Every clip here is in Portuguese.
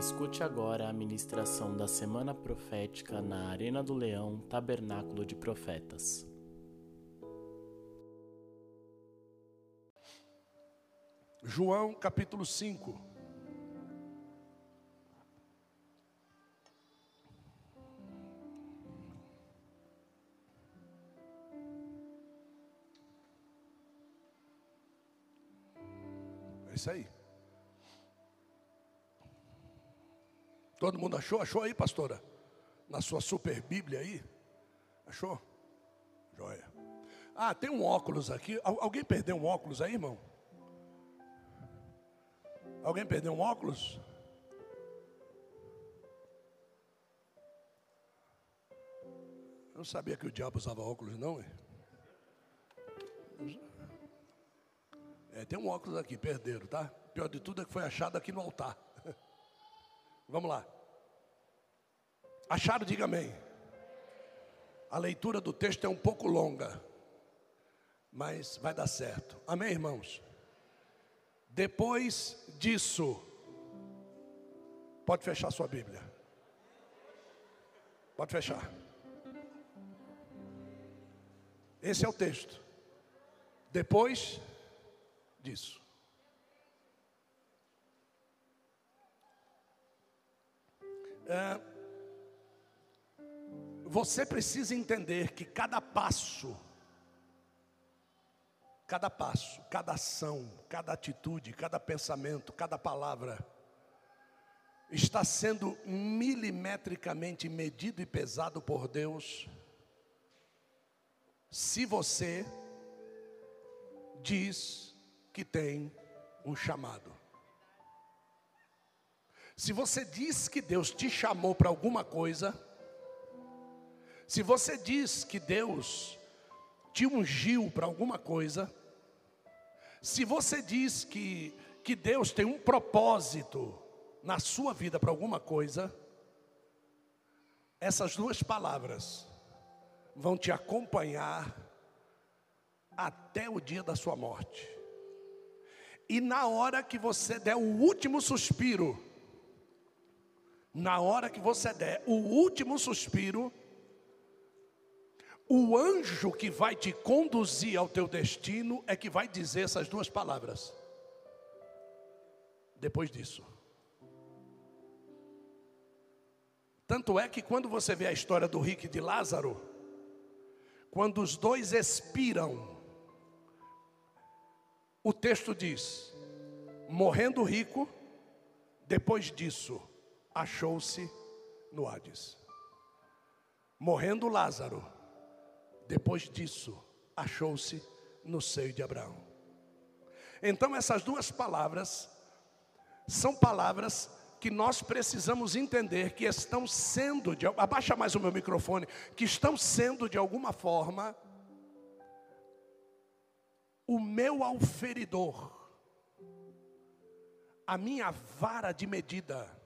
Escute agora a ministração da Semana Profética na Arena do Leão, Tabernáculo de Profetas. João capítulo 5. É isso aí. Todo mundo achou? Achou aí, pastora? Na sua super Bíblia aí? Achou? Joia. Ah, tem um óculos aqui. Alguém perdeu um óculos aí, irmão? Alguém perdeu um óculos? Eu não sabia que o diabo usava óculos, não. É, tem um óculos aqui, perderam, tá? Pior de tudo é que foi achado aqui no altar. Vamos lá. Acharam, diga amém. A leitura do texto é um pouco longa, mas vai dar certo. Amém, irmãos? Depois disso, pode fechar sua Bíblia. Pode fechar. Esse é o texto. Depois disso. É, você precisa entender que cada passo, cada passo, cada ação, cada atitude, cada pensamento, cada palavra, está sendo milimetricamente medido e pesado por Deus, se você diz que tem um chamado. Se você diz que Deus te chamou para alguma coisa, se você diz que Deus te ungiu para alguma coisa, se você diz que, que Deus tem um propósito na sua vida para alguma coisa, essas duas palavras vão te acompanhar até o dia da sua morte. E na hora que você der o último suspiro, na hora que você der o último suspiro, o anjo que vai te conduzir ao teu destino é que vai dizer essas duas palavras. Depois disso. Tanto é que quando você vê a história do rico e de Lázaro, quando os dois expiram, o texto diz: morrendo rico, depois disso, achou-se no Hades. Morrendo Lázaro, depois disso, achou-se no seio de Abraão. Então, essas duas palavras são palavras que nós precisamos entender que estão sendo, de, abaixa mais o meu microfone, que estão sendo de alguma forma o meu auferidor, a minha vara de medida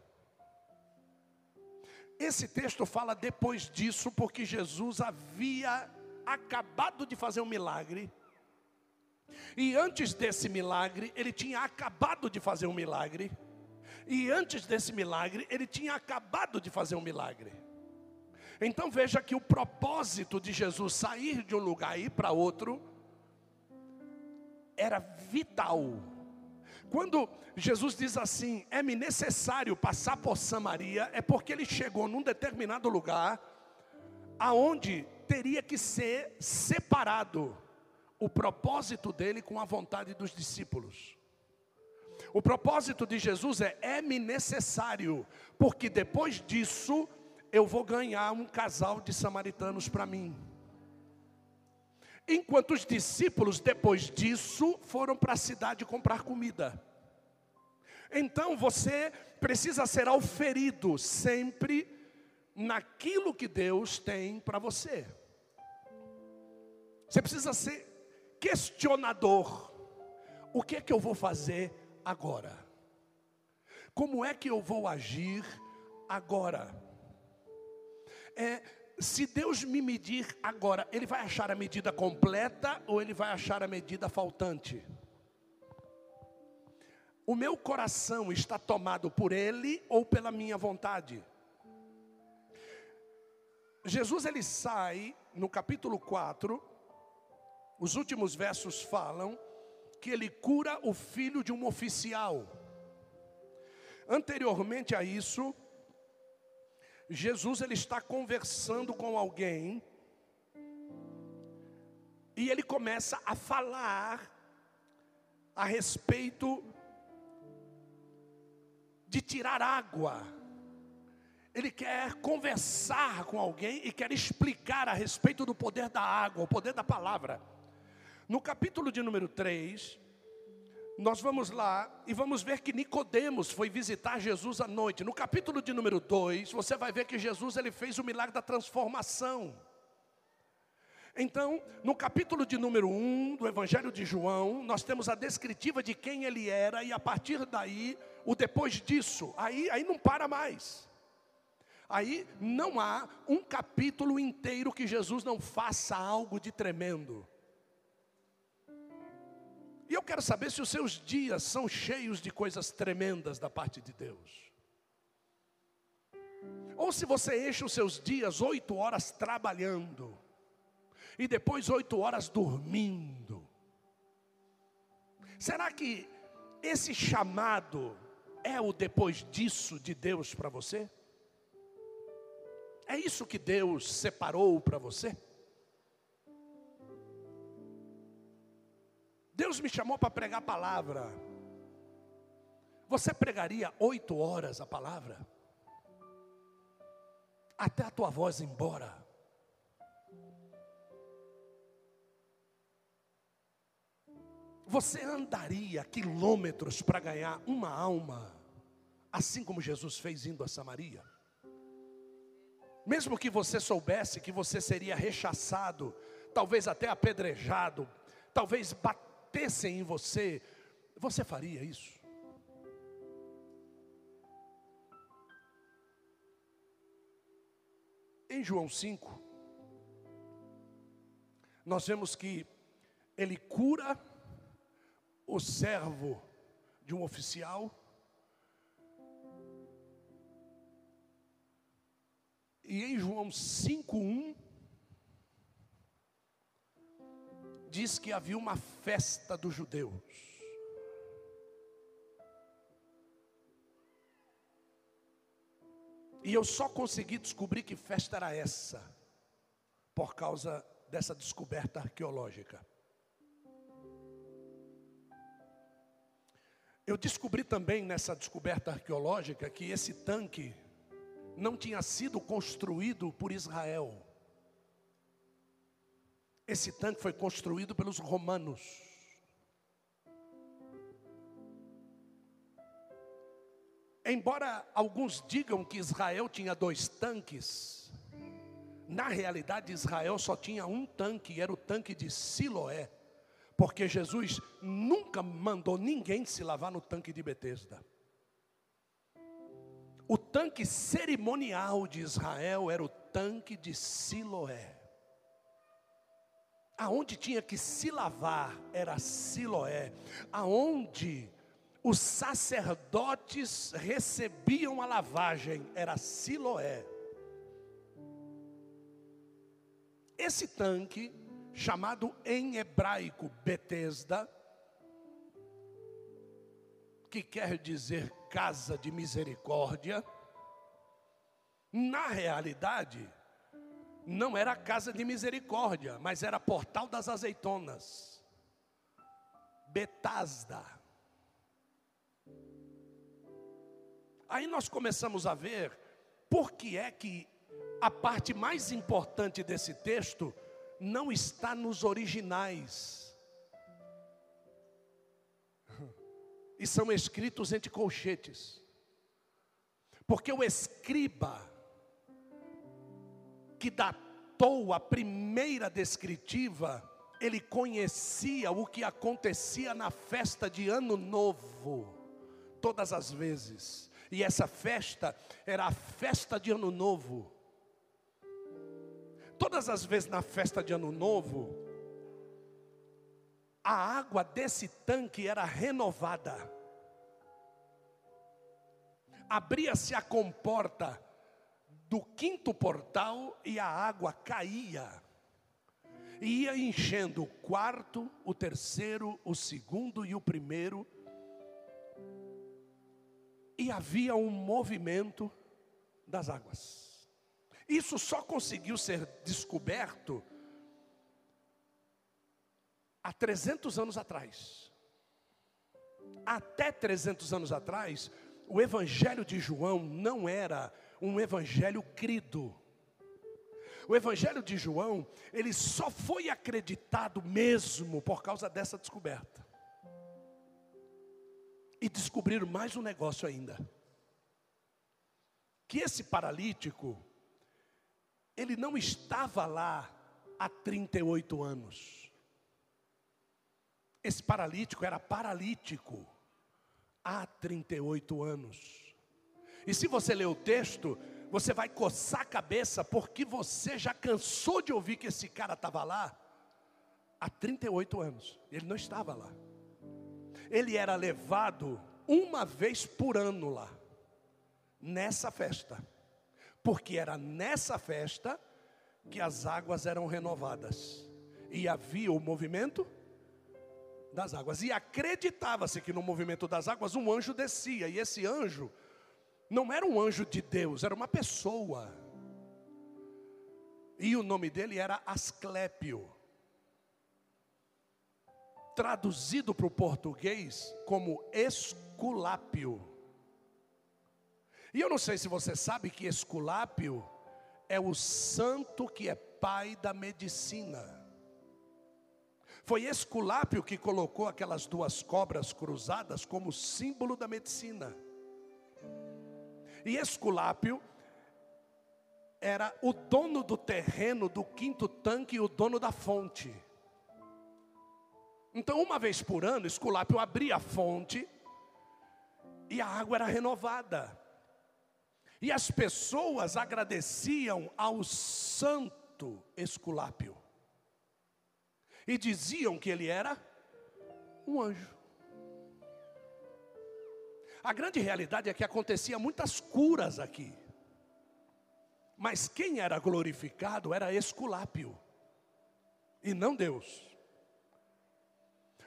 esse texto fala depois disso, porque Jesus havia acabado de fazer um milagre. E antes desse milagre, ele tinha acabado de fazer um milagre. E antes desse milagre, ele tinha acabado de fazer um milagre. Então veja que o propósito de Jesus sair de um lugar e ir para outro era vital quando Jesus diz assim, é-me necessário passar por Samaria, é porque ele chegou num determinado lugar, aonde teria que ser separado o propósito dele com a vontade dos discípulos. O propósito de Jesus é: é-me necessário, porque depois disso eu vou ganhar um casal de samaritanos para mim. Enquanto os discípulos, depois disso, foram para a cidade comprar comida. Então você precisa ser auferido sempre naquilo que Deus tem para você. Você precisa ser questionador. O que é que eu vou fazer agora? Como é que eu vou agir agora? É, se Deus me medir agora, Ele vai achar a medida completa ou Ele vai achar a medida faltante? o meu coração está tomado por ele ou pela minha vontade? Jesus ele sai no capítulo 4, os últimos versos falam que ele cura o filho de um oficial. Anteriormente a isso, Jesus ele está conversando com alguém e ele começa a falar a respeito de tirar água. Ele quer conversar com alguém e quer explicar a respeito do poder da água, o poder da palavra. No capítulo de número 3, nós vamos lá e vamos ver que Nicodemos foi visitar Jesus à noite. No capítulo de número 2, você vai ver que Jesus ele fez o milagre da transformação. Então, no capítulo de número 1 um do Evangelho de João, nós temos a descritiva de quem ele era, e a partir daí, o depois disso, aí, aí não para mais. Aí não há um capítulo inteiro que Jesus não faça algo de tremendo. E eu quero saber se os seus dias são cheios de coisas tremendas da parte de Deus. Ou se você enche os seus dias oito horas trabalhando, e depois oito horas dormindo. Será que esse chamado é o depois disso de Deus para você? É isso que Deus separou para você? Deus me chamou para pregar a palavra. Você pregaria oito horas a palavra? Até a tua voz embora. Você andaria quilômetros para ganhar uma alma, assim como Jesus fez indo a Samaria? Mesmo que você soubesse que você seria rechaçado, talvez até apedrejado, talvez batessem em você, você faria isso? Em João 5, nós vemos que ele cura o servo de um oficial. E em João 5:1 diz que havia uma festa dos judeus. E eu só consegui descobrir que festa era essa por causa dessa descoberta arqueológica. Eu descobri também nessa descoberta arqueológica que esse tanque não tinha sido construído por Israel. Esse tanque foi construído pelos romanos. Embora alguns digam que Israel tinha dois tanques, na realidade Israel só tinha um tanque, era o tanque de Siloé. Porque Jesus nunca mandou ninguém se lavar no tanque de Betesda. O tanque cerimonial de Israel era o tanque de Siloé. Aonde tinha que se lavar era Siloé. Aonde os sacerdotes recebiam a lavagem era Siloé. Esse tanque chamado em hebraico Betesda, que quer dizer casa de misericórdia, na realidade, não era casa de misericórdia, mas era portal das azeitonas. Betasda. Aí nós começamos a ver por que é que a parte mais importante desse texto não está nos originais. E são escritos entre colchetes. Porque o escriba que datou a primeira descritiva, ele conhecia o que acontecia na festa de Ano Novo, todas as vezes. E essa festa era a festa de Ano Novo Todas as vezes na festa de Ano Novo, a água desse tanque era renovada. abria-se a comporta do quinto portal e a água caía. E ia enchendo o quarto, o terceiro, o segundo e o primeiro. E havia um movimento das águas. Isso só conseguiu ser descoberto há 300 anos atrás. Até 300 anos atrás, o Evangelho de João não era um evangelho crido. O evangelho de João, ele só foi acreditado mesmo por causa dessa descoberta. E descobriram mais um negócio ainda. Que esse paralítico, ele não estava lá há 38 anos. Esse paralítico era paralítico há 38 anos. E se você ler o texto, você vai coçar a cabeça, porque você já cansou de ouvir que esse cara estava lá há 38 anos. Ele não estava lá. Ele era levado uma vez por ano lá, nessa festa, porque era nessa festa que as águas eram renovadas, e havia o movimento das águas, e acreditava-se que no movimento das águas um anjo descia, e esse anjo não era um anjo de Deus, era uma pessoa. E o nome dele era Asclépio. Traduzido para o português como Esculápio. E eu não sei se você sabe que Esculápio é o santo que é pai da medicina. Foi Esculápio que colocou aquelas duas cobras cruzadas como símbolo da medicina. E Esculápio era o dono do terreno do quinto tanque e o dono da fonte. Então, uma vez por ano, Esculápio abria a fonte e a água era renovada. E as pessoas agradeciam ao santo Esculápio. E diziam que ele era um anjo. A grande realidade é que acontecia muitas curas aqui. Mas quem era glorificado era Esculápio e não Deus.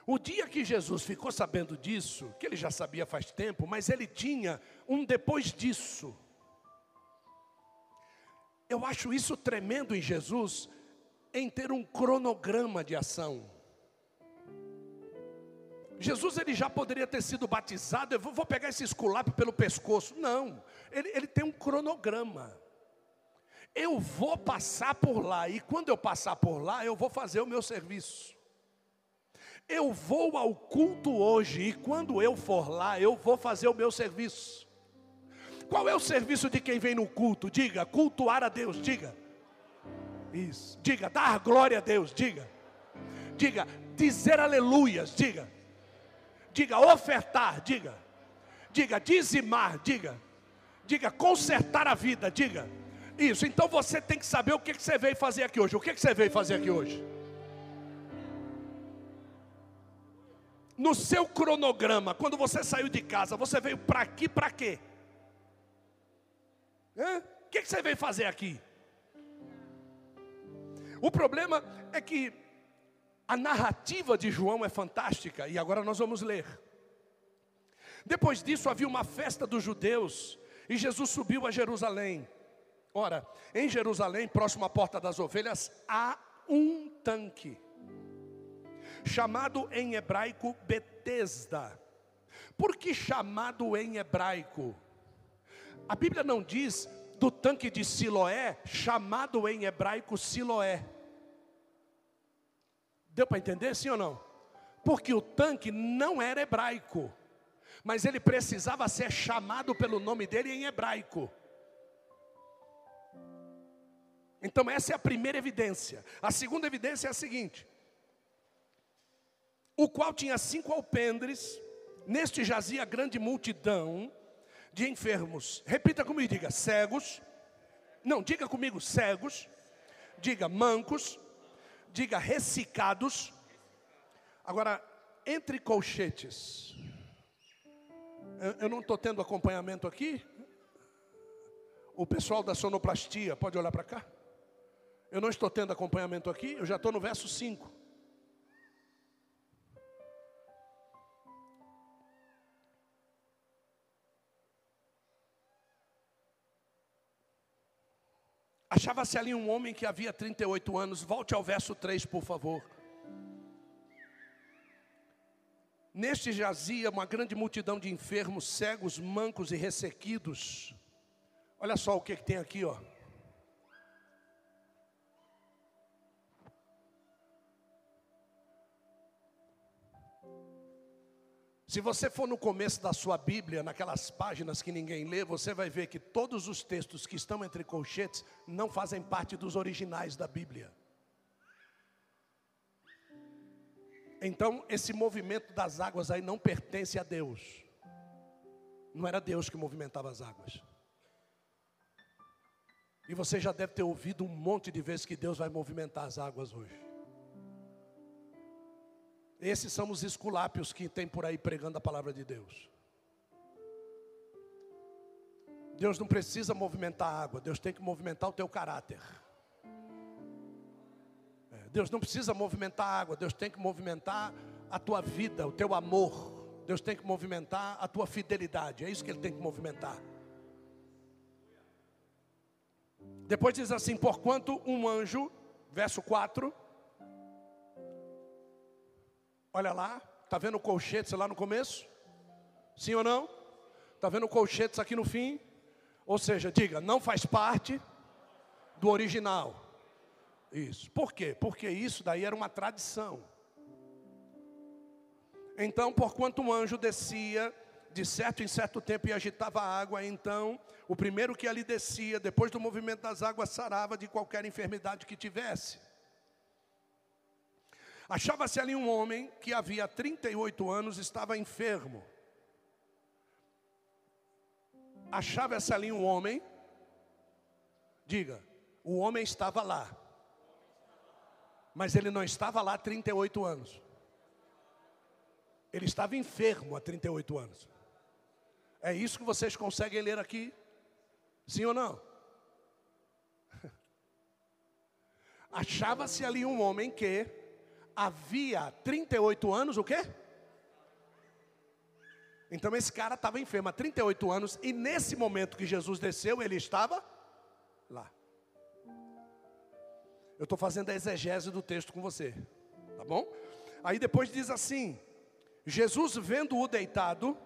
O dia que Jesus ficou sabendo disso, que ele já sabia faz tempo, mas ele tinha um depois disso. Eu acho isso tremendo em Jesus, em ter um cronograma de ação. Jesus ele já poderia ter sido batizado, eu vou, pegar esse esculápio pelo pescoço. Não, ele, ele tem um cronograma. Eu vou passar por lá, e quando eu passar por lá, eu vou fazer o meu serviço. Eu vou ao culto hoje, e quando eu for lá, eu vou fazer o meu serviço. Qual é o serviço de quem vem no culto? Diga, cultuar a Deus, diga. Isso, diga, dar glória a Deus, diga. Diga, dizer aleluias, diga diga ofertar, diga, diga dizimar, diga, diga consertar a vida, diga. Isso, então você tem que saber o que, que você veio fazer aqui hoje. O que, que você veio fazer aqui hoje? No seu cronograma, quando você saiu de casa, você veio para aqui para quê? Hã? O que, que você veio fazer aqui? O problema é que a narrativa de João é fantástica e agora nós vamos ler. Depois disso havia uma festa dos judeus e Jesus subiu a Jerusalém. Ora, em Jerusalém, próximo à porta das ovelhas, há um tanque, chamado em hebraico Betesda. Por que chamado em hebraico? A Bíblia não diz do tanque de Siloé, chamado em hebraico Siloé. Deu para entender, sim ou não? Porque o tanque não era hebraico, mas ele precisava ser chamado pelo nome dele em hebraico. Então, essa é a primeira evidência. A segunda evidência é a seguinte: o qual tinha cinco alpendres, neste jazia grande multidão de enfermos. Repita comigo, diga cegos. Não, diga comigo cegos. Diga mancos diga ressecados. Agora, entre colchetes. Eu, eu não estou tendo acompanhamento aqui. O pessoal da sonoplastia, pode olhar para cá? Eu não estou tendo acompanhamento aqui, eu já estou no verso 5. Achava-se ali um homem que havia 38 anos. Volte ao verso 3, por favor. Neste jazia uma grande multidão de enfermos, cegos, mancos e ressequidos. Olha só o que, que tem aqui, ó. Se você for no começo da sua Bíblia, naquelas páginas que ninguém lê, você vai ver que todos os textos que estão entre colchetes não fazem parte dos originais da Bíblia. Então, esse movimento das águas aí não pertence a Deus. Não era Deus que movimentava as águas. E você já deve ter ouvido um monte de vezes que Deus vai movimentar as águas hoje. Esses são os esculápios que tem por aí pregando a palavra de Deus. Deus não precisa movimentar a água, Deus tem que movimentar o teu caráter. É, Deus não precisa movimentar a água, Deus tem que movimentar a tua vida, o teu amor. Deus tem que movimentar a tua fidelidade, é isso que Ele tem que movimentar. Depois diz assim: porquanto um anjo, verso 4 Olha lá, está vendo colchetes lá no começo? Sim ou não? Está vendo colchetes aqui no fim? Ou seja, diga, não faz parte do original. Isso. Por quê? Porque isso daí era uma tradição. Então, porquanto um anjo descia de certo em certo tempo e agitava a água, então o primeiro que ali descia, depois do movimento das águas, sarava de qualquer enfermidade que tivesse. Achava-se ali um homem que havia 38 anos estava enfermo. Achava-se ali um homem, diga, o homem estava lá, mas ele não estava lá há 38 anos. Ele estava enfermo há 38 anos. É isso que vocês conseguem ler aqui? Sim ou não? Achava-se ali um homem que havia 38 anos o quê? Então esse cara estava enfermo há 38 anos e nesse momento que Jesus desceu, ele estava lá. Eu estou fazendo a exegese do texto com você, tá bom? Aí depois diz assim: Jesus vendo-o deitado,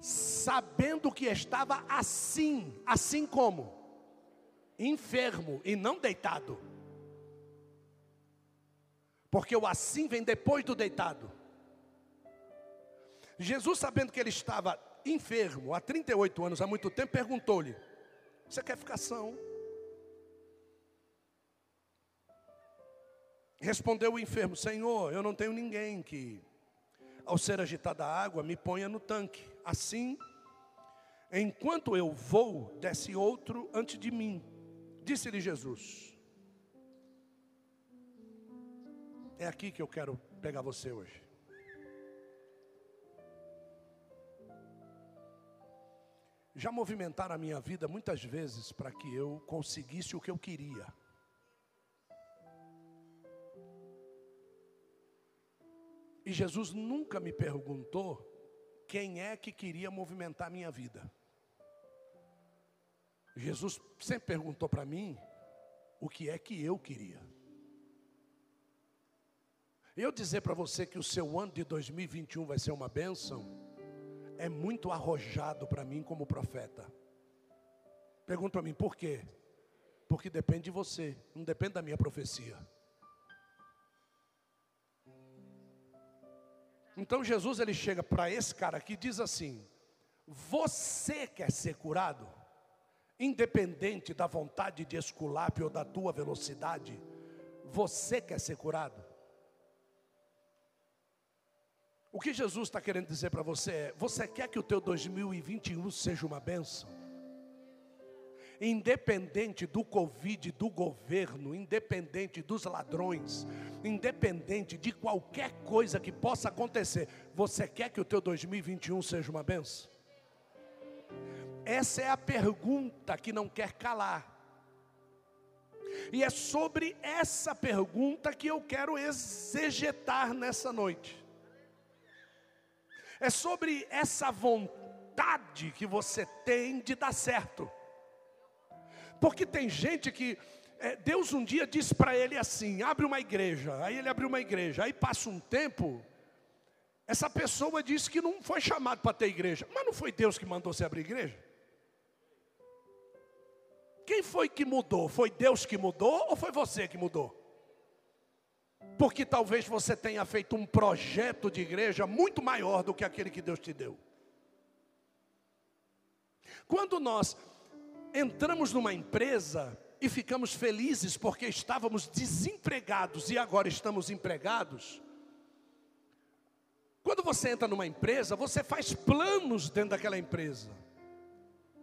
sabendo que estava assim, assim como? Enfermo e não deitado. Porque o assim vem depois do deitado. Jesus, sabendo que ele estava enfermo há 38 anos, há muito tempo, perguntou-lhe: Você quer ficar são? Respondeu o enfermo: Senhor, eu não tenho ninguém que, ao ser agitada a água, me ponha no tanque. Assim, enquanto eu vou, desce outro antes de mim. Disse-lhe Jesus: É aqui que eu quero pegar você hoje. Já movimentaram a minha vida muitas vezes para que eu conseguisse o que eu queria. E Jesus nunca me perguntou quem é que queria movimentar a minha vida. Jesus sempre perguntou para mim o que é que eu queria. Eu dizer para você que o seu ano de 2021 vai ser uma bênção, é muito arrojado para mim como profeta. Pergunta para mim, por quê? Porque depende de você, não depende da minha profecia. Então Jesus ele chega para esse cara aqui e diz assim: Você quer ser curado? Independente da vontade de esculápio ou da tua velocidade, você quer ser curado? O que Jesus está querendo dizer para você é: você quer que o teu 2021 seja uma bênção? Independente do Covid, do governo, independente dos ladrões, independente de qualquer coisa que possa acontecer, você quer que o teu 2021 seja uma benção? Essa é a pergunta que não quer calar. E é sobre essa pergunta que eu quero exegetar nessa noite. É sobre essa vontade que você tem de dar certo. Porque tem gente que é, Deus um dia disse para ele assim: abre uma igreja. Aí ele abriu uma igreja. Aí passa um tempo, essa pessoa disse que não foi chamado para ter igreja. Mas não foi Deus que mandou você abrir igreja? Quem foi que mudou? Foi Deus que mudou ou foi você que mudou? Porque talvez você tenha feito um projeto de igreja muito maior do que aquele que Deus te deu. Quando nós entramos numa empresa e ficamos felizes porque estávamos desempregados e agora estamos empregados, quando você entra numa empresa, você faz planos dentro daquela empresa.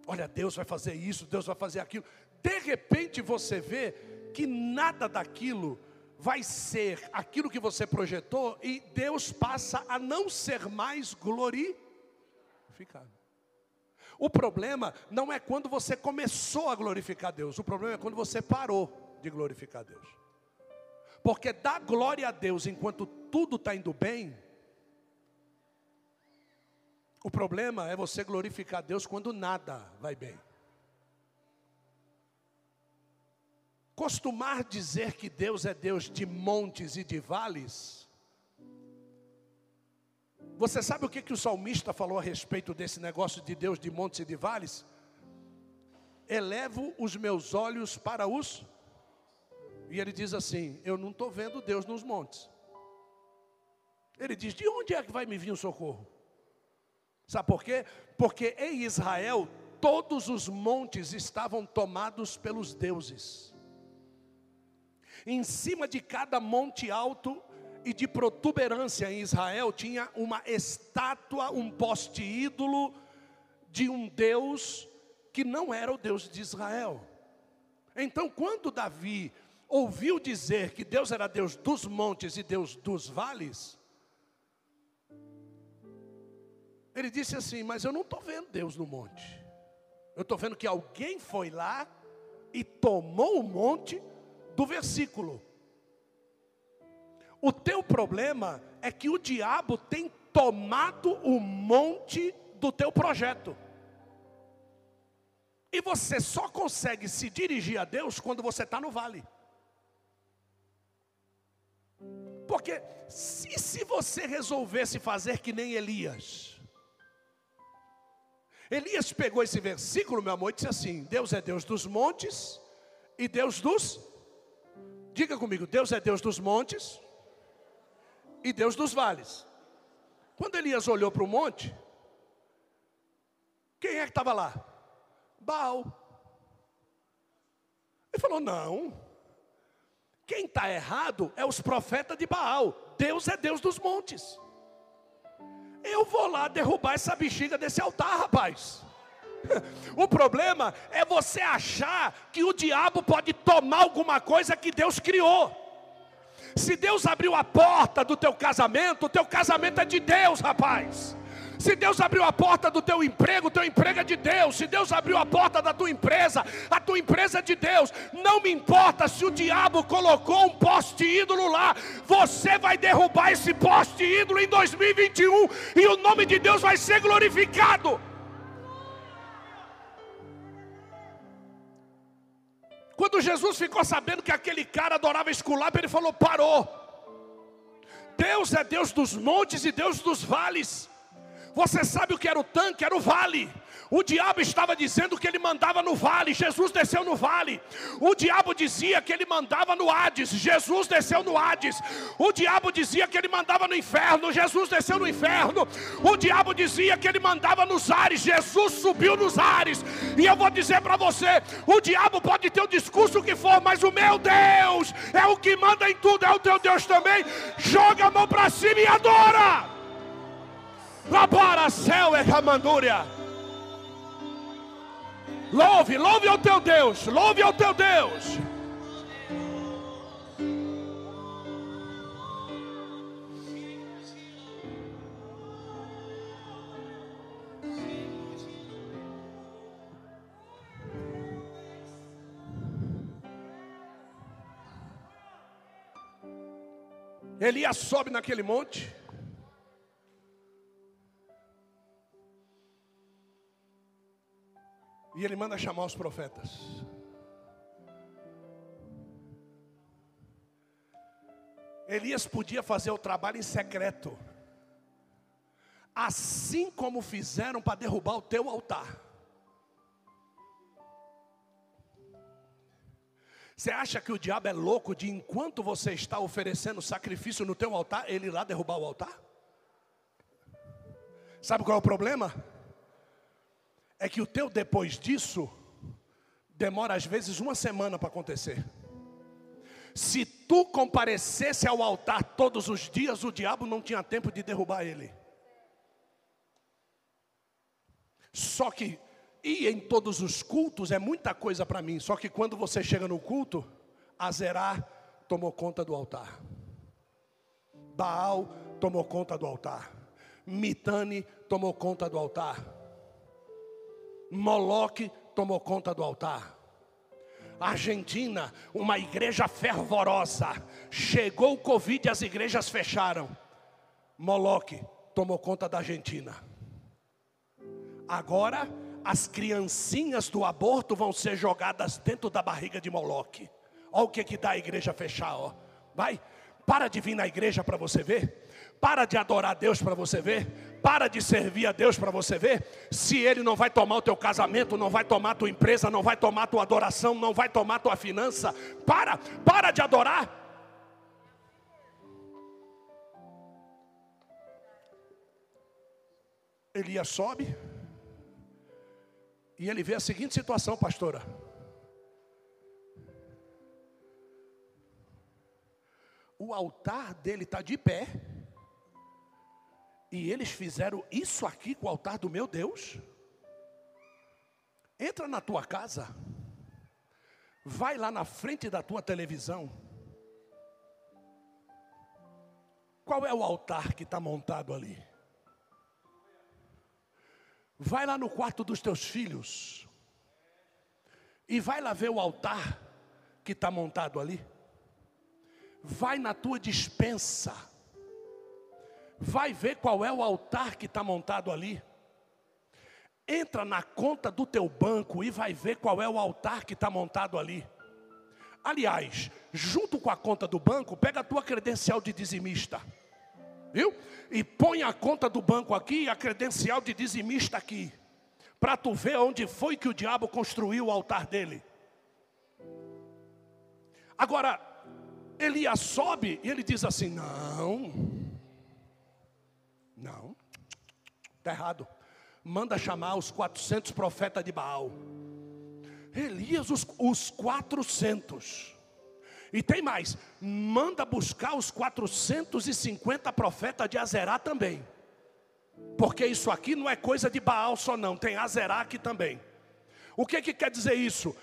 Olha, Deus vai fazer isso, Deus vai fazer aquilo. De repente você vê que nada daquilo vai ser aquilo que você projetou e Deus passa a não ser mais glorificado. O problema não é quando você começou a glorificar Deus, o problema é quando você parou de glorificar Deus. Porque dar glória a Deus enquanto tudo está indo bem, o problema é você glorificar Deus quando nada vai bem. Costumar dizer que Deus é Deus de montes e de vales. Você sabe o que, que o salmista falou a respeito desse negócio de Deus de montes e de vales? Elevo os meus olhos para os. E ele diz assim: Eu não estou vendo Deus nos montes. Ele diz: De onde é que vai me vir o socorro? Sabe por quê? Porque em Israel todos os montes estavam tomados pelos deuses. Em cima de cada monte alto e de protuberância em Israel tinha uma estátua, um poste ídolo de um Deus que não era o Deus de Israel. Então, quando Davi ouviu dizer que Deus era Deus dos montes e Deus dos vales, ele disse assim: Mas eu não estou vendo Deus no monte, eu estou vendo que alguém foi lá e tomou o monte do versículo. O teu problema é que o diabo tem tomado o monte do teu projeto. E você só consegue se dirigir a Deus quando você está no vale. Porque se, se você resolvesse fazer que nem Elias, Elias pegou esse versículo, meu amor, e disse assim: Deus é Deus dos montes e Deus dos Diga comigo, Deus é Deus dos montes e Deus dos vales. Quando Elias olhou para o monte, quem é que estava lá? Baal. Ele falou: não. Quem está errado é os profetas de Baal. Deus é Deus dos montes. Eu vou lá derrubar essa bexiga desse altar, rapaz. O problema é você achar que o diabo pode tomar alguma coisa que Deus criou. Se Deus abriu a porta do teu casamento, o teu casamento é de Deus, rapaz. Se Deus abriu a porta do teu emprego, o teu emprego é de Deus. Se Deus abriu a porta da tua empresa, a tua empresa é de Deus. Não me importa se o diabo colocou um poste ídolo lá, você vai derrubar esse poste ídolo em 2021 e o nome de Deus vai ser glorificado. Quando Jesus ficou sabendo que aquele cara adorava esculapa, ele falou: parou. Deus é Deus dos montes e Deus dos vales. Você sabe o que era o tanque? Era o vale. O diabo estava dizendo que ele mandava no vale, Jesus desceu no vale. O diabo dizia que ele mandava no Hades, Jesus desceu no Hades. O diabo dizia que ele mandava no inferno, Jesus desceu no inferno. O diabo dizia que ele mandava nos ares, Jesus subiu nos ares. E eu vou dizer para você: o diabo pode ter o discurso que for, mas o meu Deus é o que manda em tudo, é o teu Deus também. Joga a mão para cima e adora. Lá para céu é Camandúria. Louve, louve ao teu Deus, louve ao teu Deus. Elias sobe naquele monte. E ele manda chamar os profetas. Elias podia fazer o trabalho em secreto, assim como fizeram para derrubar o teu altar. Você acha que o diabo é louco de enquanto você está oferecendo sacrifício no teu altar, ele ir lá derrubar o altar? Sabe qual é o problema? É que o teu depois disso demora às vezes uma semana para acontecer. Se tu comparecesse ao altar todos os dias, o diabo não tinha tempo de derrubar ele. Só que ir em todos os cultos é muita coisa para mim. Só que quando você chega no culto, Azerá tomou conta do altar. Baal tomou conta do altar. Mitane tomou conta do altar. Moloque tomou conta do altar. Argentina, uma igreja fervorosa. Chegou o Covid e as igrejas fecharam. Moloque tomou conta da Argentina. Agora as criancinhas do aborto vão ser jogadas dentro da barriga de Moloque. Olha o que que dá a igreja fechar, ó. Vai, para de vir na igreja para você ver. Para de adorar a Deus para você ver. Para de servir a Deus para você ver. Se Ele não vai tomar o teu casamento, não vai tomar a tua empresa, não vai tomar a tua adoração, não vai tomar a tua finança. Para, para de adorar. Elias sobe e ele vê a seguinte situação, pastora. O altar dele está de pé. E eles fizeram isso aqui com o altar do meu Deus. Entra na tua casa. Vai lá na frente da tua televisão. Qual é o altar que está montado ali? Vai lá no quarto dos teus filhos. E vai lá ver o altar que está montado ali. Vai na tua dispensa. Vai ver qual é o altar que está montado ali. Entra na conta do teu banco e vai ver qual é o altar que está montado ali. Aliás, junto com a conta do banco, pega a tua credencial de dizimista. Viu? E põe a conta do banco aqui e a credencial de dizimista aqui. Para tu ver onde foi que o diabo construiu o altar dele. Agora, Elias sobe e ele diz assim: Não, não, está errado. Manda chamar os 400 profetas de Baal. Elias, os, os 400. E tem mais, manda buscar os 450 profetas de Azerá também. Porque isso aqui não é coisa de Baal só não, tem Azerá aqui também. O que, que quer dizer isso?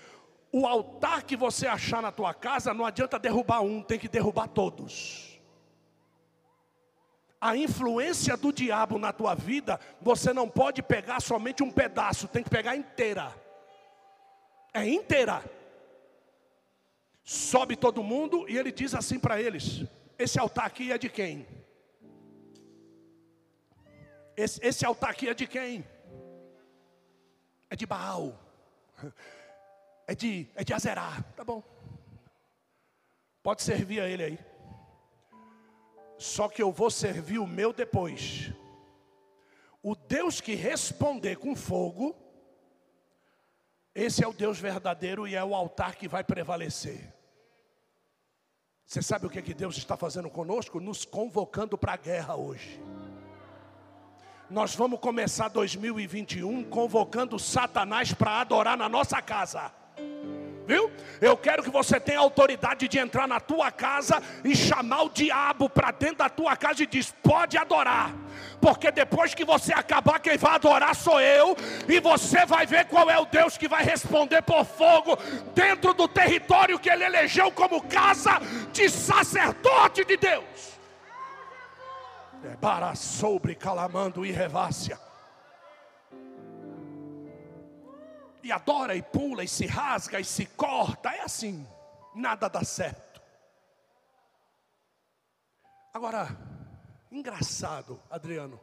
O altar que você achar na tua casa, não adianta derrubar um, tem que derrubar todos. A influência do diabo na tua vida, você não pode pegar somente um pedaço, tem que pegar inteira. É inteira sobe todo mundo e ele diz assim para eles: Esse altar aqui é de quem? Esse, esse altar aqui é de quem? É de Baal, é de, é de Azerá, tá bom. Pode servir a ele aí. Só que eu vou servir o meu depois. O Deus que responder com fogo, esse é o Deus verdadeiro e é o altar que vai prevalecer. Você sabe o que, é que Deus está fazendo conosco? Nos convocando para a guerra hoje. Nós vamos começar 2021 convocando Satanás para adorar na nossa casa. Viu? Eu quero que você tenha autoridade de entrar na tua casa e chamar o diabo para dentro da tua casa e diz: pode adorar. Porque depois que você acabar, quem vai adorar sou eu, e você vai ver qual é o Deus que vai responder por fogo dentro do território que ele elegeu como casa de sacerdote de Deus. É para sobre calamando e revácia. E adora e pula e se rasga e se corta, é assim, nada dá certo. Agora, engraçado, Adriano.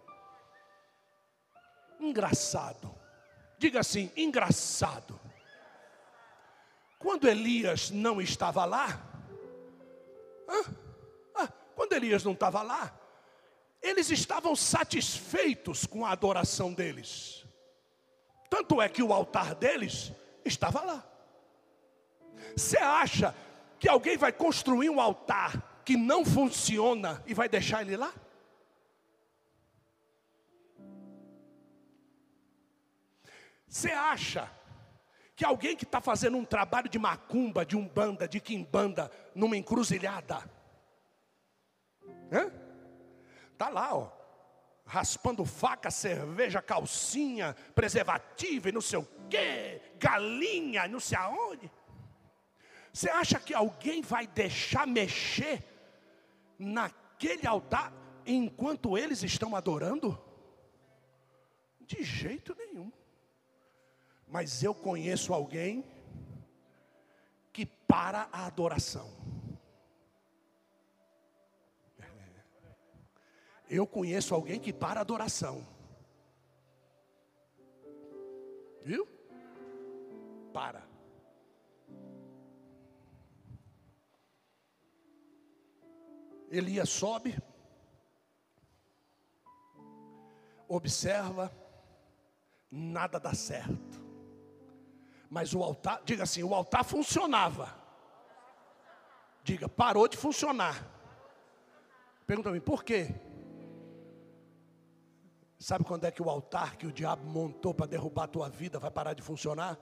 Engraçado. Diga assim, engraçado. Quando Elias não estava lá, ah, quando Elias não estava lá, eles estavam satisfeitos com a adoração deles. Tanto é que o altar deles estava lá. Você acha que alguém vai construir um altar que não funciona e vai deixar ele lá? Você acha que alguém que está fazendo um trabalho de macumba, de umbanda, de quimbanda, numa encruzilhada, está lá, ó, raspando faca, cerveja, calcinha, preservativo e não sei o quê, galinha, não sei aonde. Você acha que alguém vai deixar mexer naquele altar enquanto eles estão adorando? De jeito nenhum. Mas eu conheço alguém que para a adoração. Eu conheço alguém que para adoração. Viu? Para. Elias sobe, observa, nada dá certo. Mas o altar, diga assim, o altar funcionava. Diga, parou de funcionar. Pergunta-me, por quê? Sabe quando é que o altar que o diabo montou para derrubar a tua vida vai parar de funcionar?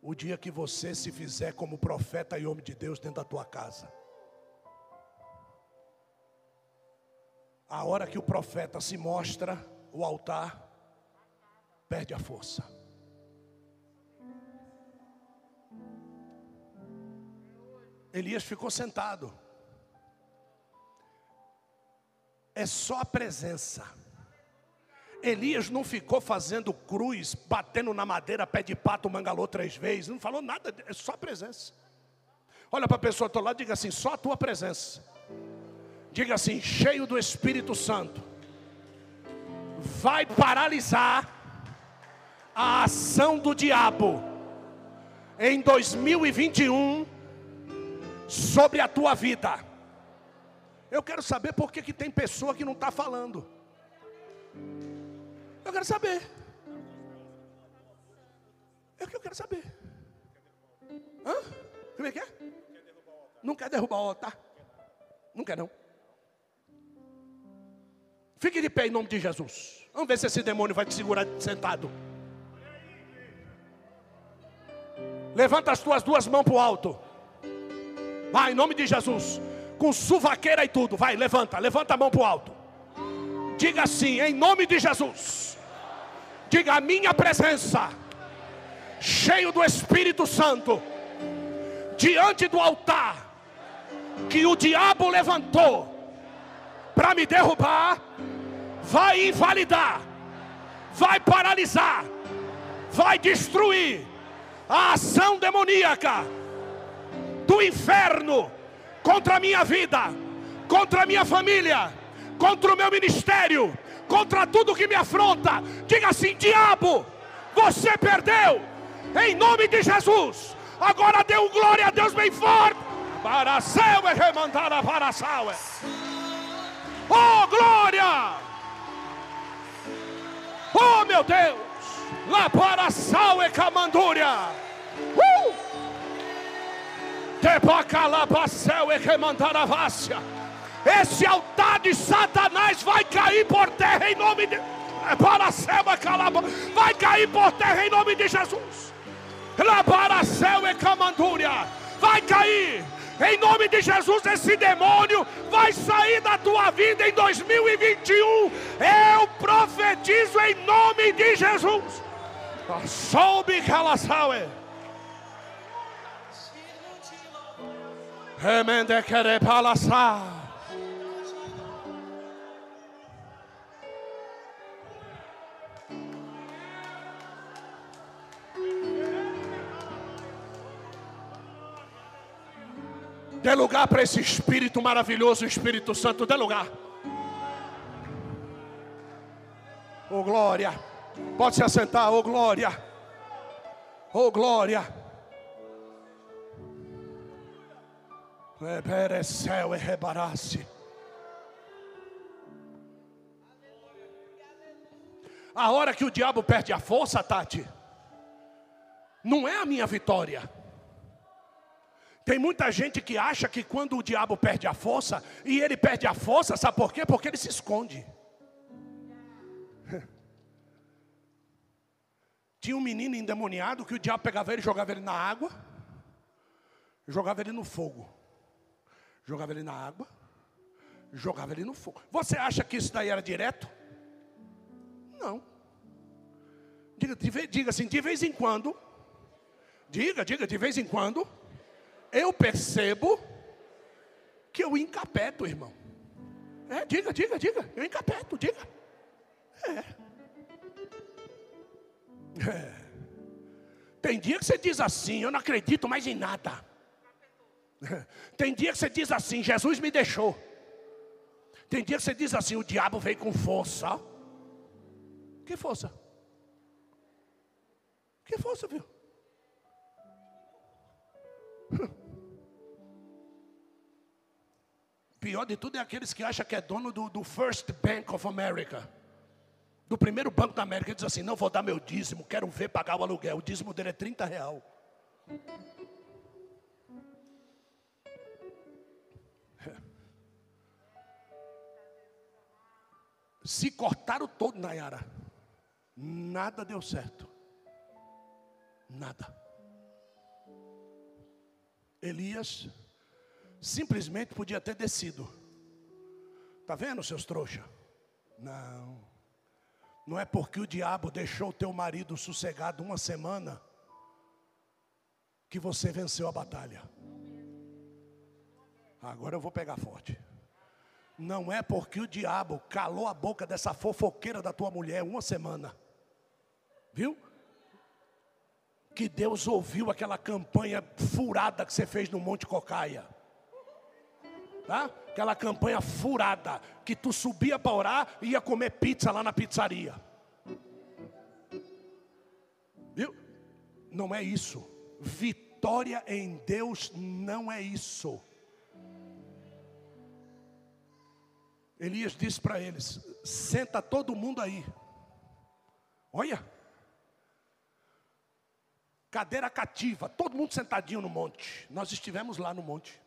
O dia que você se fizer como profeta e homem de Deus dentro da tua casa. A hora que o profeta se mostra, o altar perde a força. Elias ficou sentado. É só a presença. Elias não ficou fazendo cruz, batendo na madeira, pé de pato, mangalô três vezes, não falou nada, é só a presença. Olha para a pessoa do lado, diga assim: só a tua presença. Diga assim: cheio do Espírito Santo, vai paralisar a ação do diabo em 2021 sobre a tua vida. Eu quero saber por que, que tem pessoa que não está falando. Eu quero saber. É o que eu quero saber. Hã? Como é que é? Não quer derrubar o altar? Não quer não. Fique de pé em nome de Jesus. Vamos ver se esse demônio vai te segurar sentado. Levanta as tuas duas mãos para o alto. Vai, em nome de Jesus. Com suvaqueira e tudo. Vai, levanta. Levanta a mão para o alto. Diga assim, em nome de Jesus. Diga a minha presença, cheio do Espírito Santo, diante do altar que o diabo levantou para me derrubar, vai invalidar, vai paralisar, vai destruir a ação demoníaca do inferno contra a minha vida, contra a minha família, contra o meu ministério, contra tudo que me afronta. Diga assim: diabo, você perdeu, em nome de Jesus. Agora dê um glória a Deus bem forte. Para céu e remandar para céu. Oh, glória! Oh, meu Deus! Lá para céu e camandúria. Uh! Céu e remandar a vácia esse altar de Satanás vai cair por terra em nome de para calaba, vai cair por terra em nome de Jesus. Labaracel e Camandúria. Vai cair. Em nome de Jesus, esse demônio vai sair da tua vida em 2021. Eu profetizo em nome de Jesus. Soube Calasaue. Remende querer palasar. Dê lugar para esse Espírito maravilhoso, Espírito Santo, dê lugar. Oh glória. Pode se assentar, oh glória. Oh glória. Pereceu e rebarasse. A hora que o diabo perde a força, Tati, não é a minha vitória. Tem muita gente que acha que quando o diabo perde a força, e ele perde a força, sabe por quê? Porque ele se esconde. Tinha um menino endemoniado que o diabo pegava ele, jogava ele na água, jogava ele no fogo, jogava ele na água, jogava ele no fogo. Você acha que isso daí era direto? Não. Diga, diga assim, de vez em quando, diga, diga, de vez em quando eu percebo que eu encapeto, irmão. É, diga, diga, diga, eu encapeto, diga. É. é. Tem dia que você diz assim, eu não acredito mais em nada. Tem dia que você diz assim, Jesus me deixou. Tem dia que você diz assim, o diabo veio com força. Que força? Que força, viu? Pior de tudo é aqueles que acham que é dono do, do First Bank of America. Do primeiro banco da América. Ele diz assim: não vou dar meu dízimo, quero ver pagar o aluguel. O dízimo dele é 30 real. Se cortaram todo, Nayara. Nada deu certo. Nada. Elias simplesmente podia ter descido. Está vendo, seus trouxa? Não. Não é porque o diabo deixou teu marido sossegado uma semana que você venceu a batalha. Agora eu vou pegar forte. Não é porque o diabo calou a boca dessa fofoqueira da tua mulher uma semana. Viu? Que Deus ouviu aquela campanha furada que você fez no Monte Cocaia tá? aquela campanha furada, que tu subia para orar e ia comer pizza lá na pizzaria. Viu? Não é isso. Vitória em Deus não é isso. Elias disse para eles: senta todo mundo aí. Olha, cadeira cativa, todo mundo sentadinho no monte. Nós estivemos lá no monte.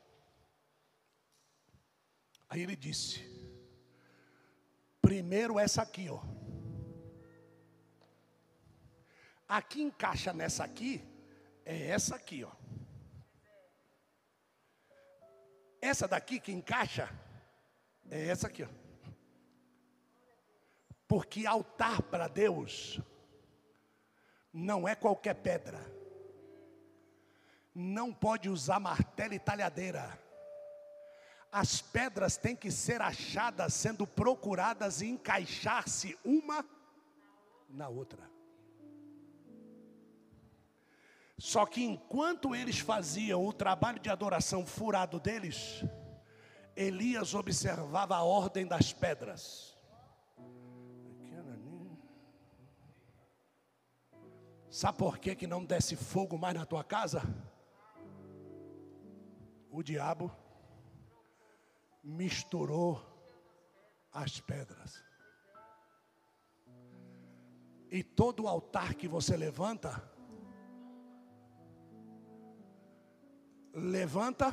Aí ele disse: primeiro essa aqui, ó. Aqui encaixa nessa aqui, é essa aqui, ó. Essa daqui que encaixa é essa aqui, ó. Porque altar para Deus não é qualquer pedra. Não pode usar martelo e talhadeira as pedras têm que ser achadas, sendo procuradas e encaixar-se uma na outra. Só que enquanto eles faziam o trabalho de adoração furado deles, Elias observava a ordem das pedras. Sabe por que, que não desce fogo mais na tua casa? O diabo misturou as pedras. E todo altar que você levanta, levanta,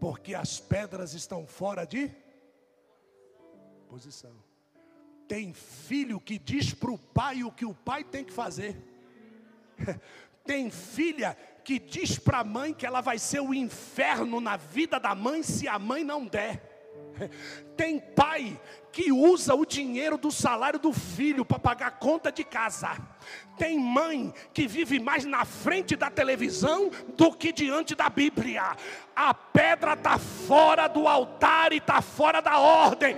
porque as pedras estão fora de posição. Tem filho que diz para o pai o que o pai tem que fazer. Tem filha que diz para a mãe que ela vai ser o inferno na vida da mãe se a mãe não der. Tem pai que usa o dinheiro do salário do filho para pagar conta de casa. Tem mãe que vive mais na frente da televisão do que diante da Bíblia. A pedra está fora do altar e está fora da ordem.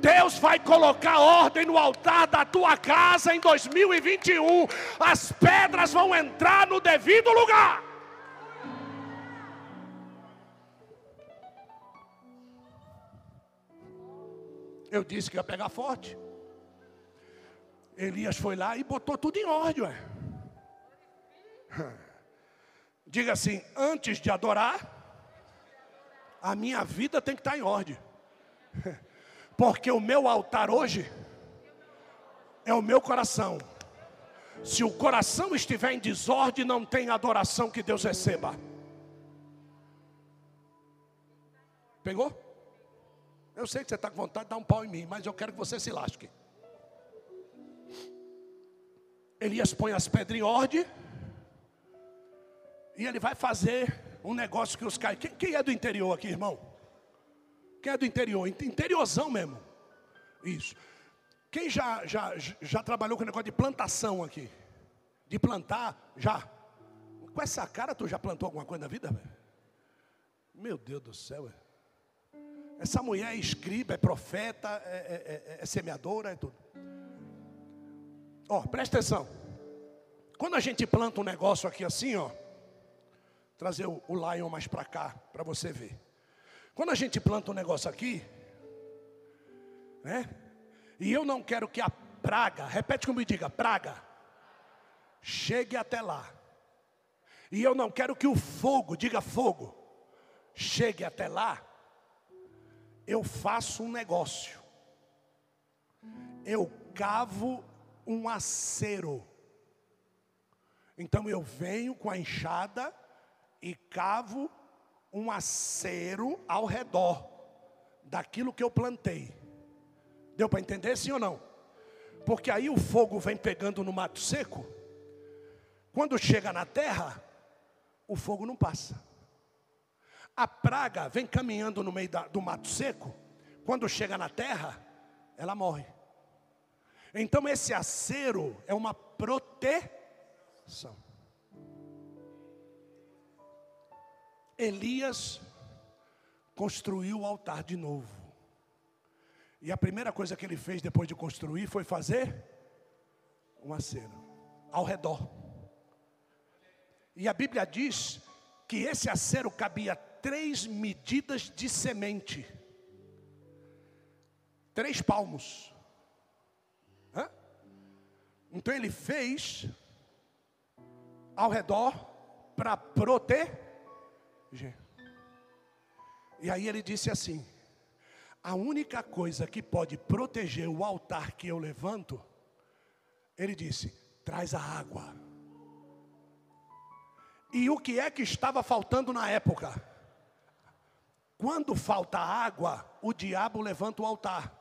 Deus vai colocar ordem no altar da tua casa em 2021. As pedras vão entrar no devido lugar. Eu disse que ia pegar forte. Elias foi lá e botou tudo em ordem. Ué. Diga assim: antes de adorar, a minha vida tem que estar em ordem. Porque o meu altar hoje é o meu coração. Se o coração estiver em desordem, não tem adoração que Deus receba. Pegou? Eu sei que você está com vontade de dar um pau em mim, mas eu quero que você se lasque. Elias põe as pedras em ordem. E ele vai fazer um negócio que os caras. Quem, quem, é do interior aqui, irmão? Quem é do interior? Interiorzão mesmo. Isso. Quem já, já, já trabalhou com o negócio de plantação aqui? De plantar? Já. Com essa cara, tu já plantou alguma coisa na vida? Meu Deus do céu, velho. Essa mulher é escriba, é profeta, é, é, é, é semeadora, é tudo. Ó, presta atenção. Quando a gente planta um negócio aqui assim, ó, trazer o, o lion mais para cá, para você ver. Quando a gente planta um negócio aqui, né? E eu não quero que a praga, repete comigo, diga, praga, chegue até lá. E eu não quero que o fogo, diga fogo, chegue até lá eu faço um negócio. Eu cavo um acero. Então eu venho com a enxada e cavo um acero ao redor daquilo que eu plantei. Deu para entender sim ou não? Porque aí o fogo vem pegando no mato seco. Quando chega na terra, o fogo não passa. A praga vem caminhando no meio da, do mato seco, quando chega na terra, ela morre. Então esse acero é uma proteção. Elias construiu o altar de novo. E a primeira coisa que ele fez depois de construir foi fazer um acero ao redor. E a Bíblia diz que esse acero cabia três medidas de semente. Três palmos. Hã? Então ele fez ao redor para proteger. E aí ele disse assim: a única coisa que pode proteger o altar que eu levanto, ele disse: traz a água. E o que é que estava faltando na época? Quando falta água, o diabo levanta o altar.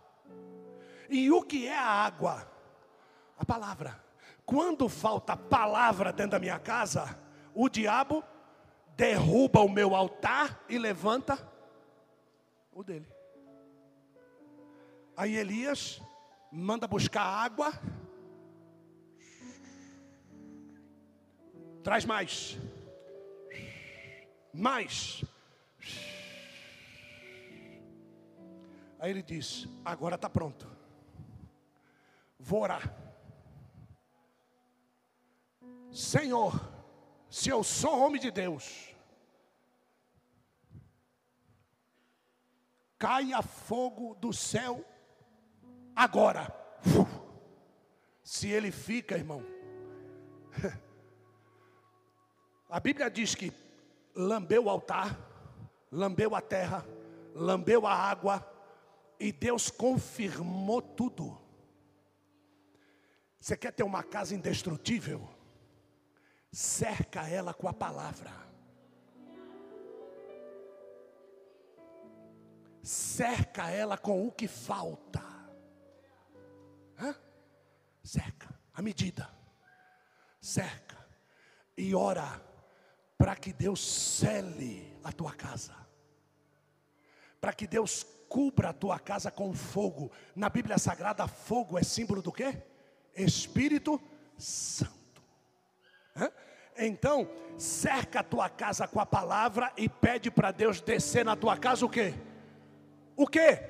E o que é a água? A palavra. Quando falta palavra dentro da minha casa, o diabo derruba o meu altar e levanta o dele. Aí Elias manda buscar água. Traz mais. Mais. Aí ele diz: Agora está pronto. Vou orar. Senhor, se eu sou homem de Deus, caia fogo do céu agora. Se ele fica, irmão. A Bíblia diz que lambeu o altar, lambeu a terra, lambeu a água, e Deus confirmou tudo. Você quer ter uma casa indestrutível? Cerca ela com a palavra. Cerca ela com o que falta. Hã? Cerca, a medida. Cerca. e ora para que Deus cele a tua casa, para que Deus cubra a tua casa com fogo. Na Bíblia Sagrada, fogo é símbolo do quê? Espírito Santo. Hã? Então, cerca a tua casa com a palavra e pede para Deus descer na tua casa o quê? O quê?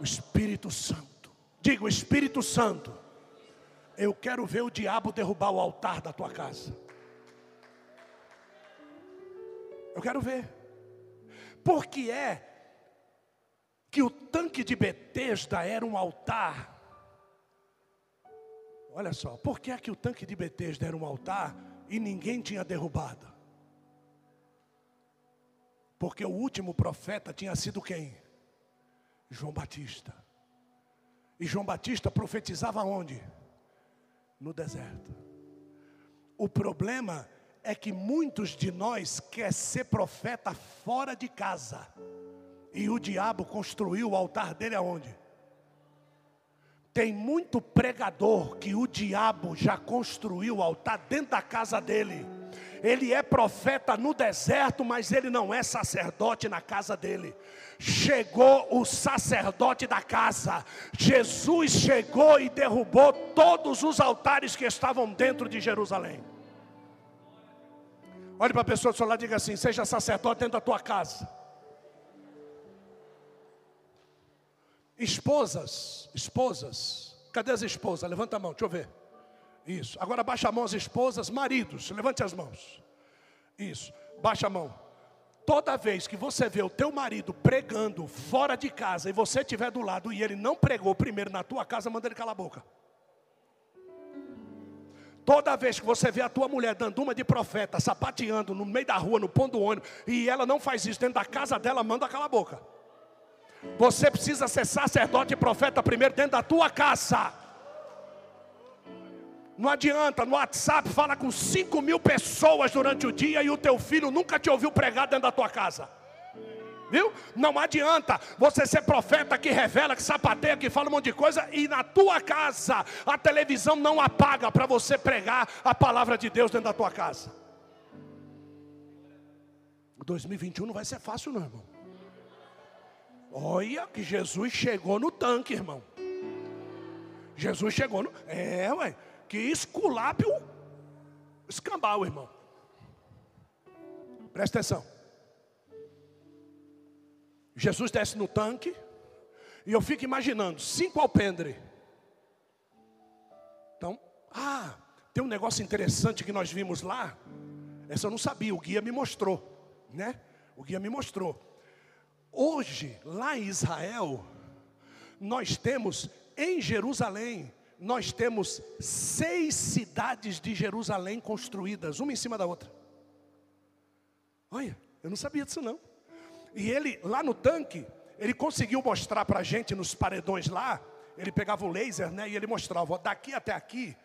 O Espírito Santo. Diga o Espírito Santo. Eu quero ver o diabo derrubar o altar da tua casa. Eu quero ver. Por que é que o tanque de Betesda era um altar? Olha só, por que é que o tanque de Betesda era um altar e ninguém tinha derrubado? Porque o último profeta tinha sido quem? João Batista. E João Batista profetizava onde? No deserto. O problema é que muitos de nós quer ser profeta fora de casa. E o diabo construiu o altar dele aonde? Tem muito pregador que o diabo já construiu o altar dentro da casa dele. Ele é profeta no deserto, mas ele não é sacerdote na casa dele. Chegou o sacerdote da casa. Jesus chegou e derrubou todos os altares que estavam dentro de Jerusalém. Olhe para a pessoa do seu lado e diga assim: seja sacerdote dentro da tua casa. Esposas, esposas, cadê as esposas? Levanta a mão, deixa eu ver. Isso, agora baixa a mão as esposas, maridos, levante as mãos. Isso, baixa a mão. Toda vez que você vê o teu marido pregando fora de casa e você estiver do lado e ele não pregou primeiro na tua casa, manda ele calar a boca. Toda vez que você vê a tua mulher dando uma de profeta, sapateando no meio da rua, no ponto do ônibus, e ela não faz isso dentro da casa dela, manda calar a boca. Você precisa ser sacerdote e profeta primeiro dentro da tua casa. Não adianta, no WhatsApp fala com 5 mil pessoas durante o dia e o teu filho nunca te ouviu pregar dentro da tua casa. Viu? Não adianta você ser profeta que revela, que sapateia, que fala um monte de coisa e na tua casa a televisão não apaga para você pregar a palavra de Deus dentro da tua casa. 2021 não vai ser fácil, não, irmão. Olha que Jesus chegou no tanque, irmão. Jesus chegou no. É, ué. Que esculápio escambau, irmão. Presta atenção. Jesus desce no tanque, e eu fico imaginando, cinco alpendre. Então, ah, tem um negócio interessante que nós vimos lá. Essa eu não sabia, o guia me mostrou, né? O guia me mostrou. Hoje, lá em Israel, nós temos em Jerusalém, nós temos seis cidades de Jerusalém construídas, uma em cima da outra. Olha, eu não sabia disso não. E ele, lá no tanque, ele conseguiu mostrar para a gente nos paredões lá. Ele pegava o laser, né? E ele mostrava: ó, daqui até aqui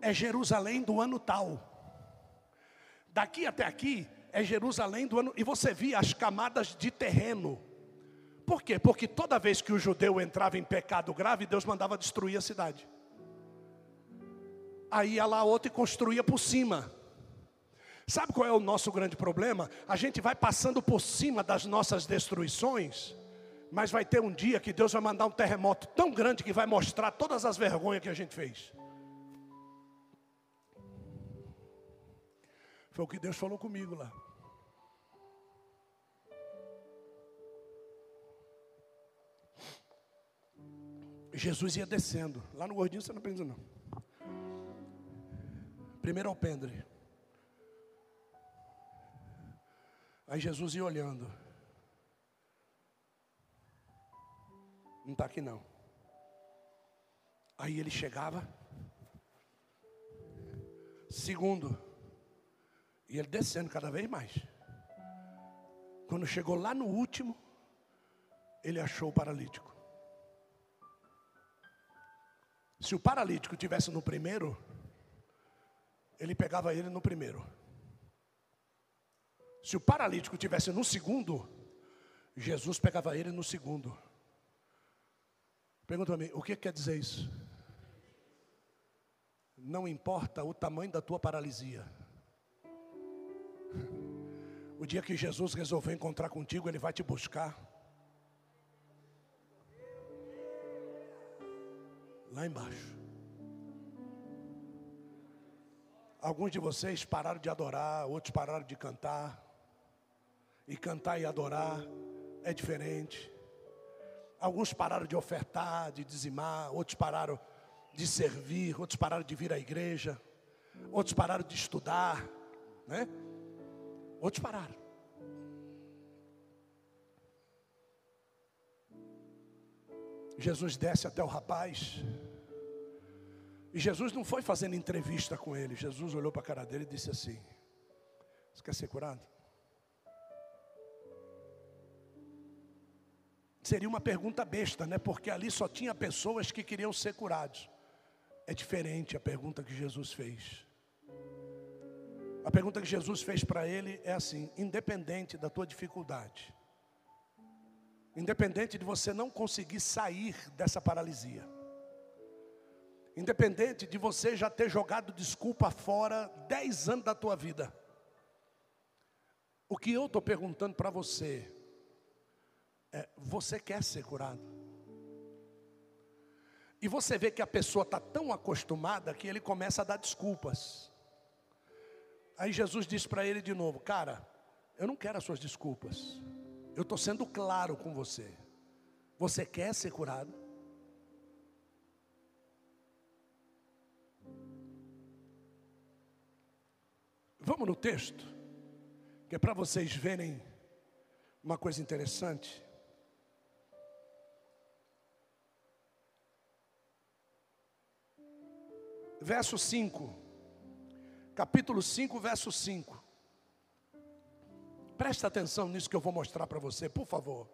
é Jerusalém do ano tal. Daqui até aqui é Jerusalém do ano. E você via as camadas de terreno. Por quê? Porque toda vez que o judeu entrava em pecado grave, Deus mandava destruir a cidade. Aí ia lá outra e construía por cima. Sabe qual é o nosso grande problema? A gente vai passando por cima das nossas destruições, mas vai ter um dia que Deus vai mandar um terremoto tão grande que vai mostrar todas as vergonhas que a gente fez. Foi o que Deus falou comigo lá. Jesus ia descendo. Lá no gordinho você não pensa não. Primeiro alpendre. Aí Jesus ia olhando. Não está aqui não. Aí ele chegava. Segundo. E ele descendo cada vez mais. Quando chegou lá no último, ele achou o paralítico. Se o paralítico tivesse no primeiro, ele pegava ele no primeiro. Se o paralítico tivesse no segundo, Jesus pegava ele no segundo. Pergunta para mim, o que quer dizer isso? Não importa o tamanho da tua paralisia. O dia que Jesus resolver encontrar contigo, Ele vai te buscar. Lá embaixo. Alguns de vocês pararam de adorar, outros pararam de cantar. E cantar e adorar é diferente. Alguns pararam de ofertar, de dizimar, outros pararam de servir, outros pararam de vir à igreja, outros pararam de estudar, né? Outros pararam. Jesus desce até o rapaz. E Jesus não foi fazendo entrevista com ele. Jesus olhou para a cara dele e disse assim: Você quer ser curado? Seria uma pergunta besta, né? Porque ali só tinha pessoas que queriam ser curados. É diferente a pergunta que Jesus fez. A pergunta que Jesus fez para ele é assim: independente da tua dificuldade, independente de você não conseguir sair dessa paralisia, independente de você já ter jogado desculpa fora dez anos da tua vida, o que eu estou perguntando para você é: você quer ser curado? E você vê que a pessoa está tão acostumada que ele começa a dar desculpas. Aí Jesus disse para ele de novo: Cara, eu não quero as suas desculpas. Eu estou sendo claro com você. Você quer ser curado? Vamos no texto, que é para vocês verem uma coisa interessante. Verso 5 capítulo 5, verso 5. Presta atenção nisso que eu vou mostrar para você, por favor.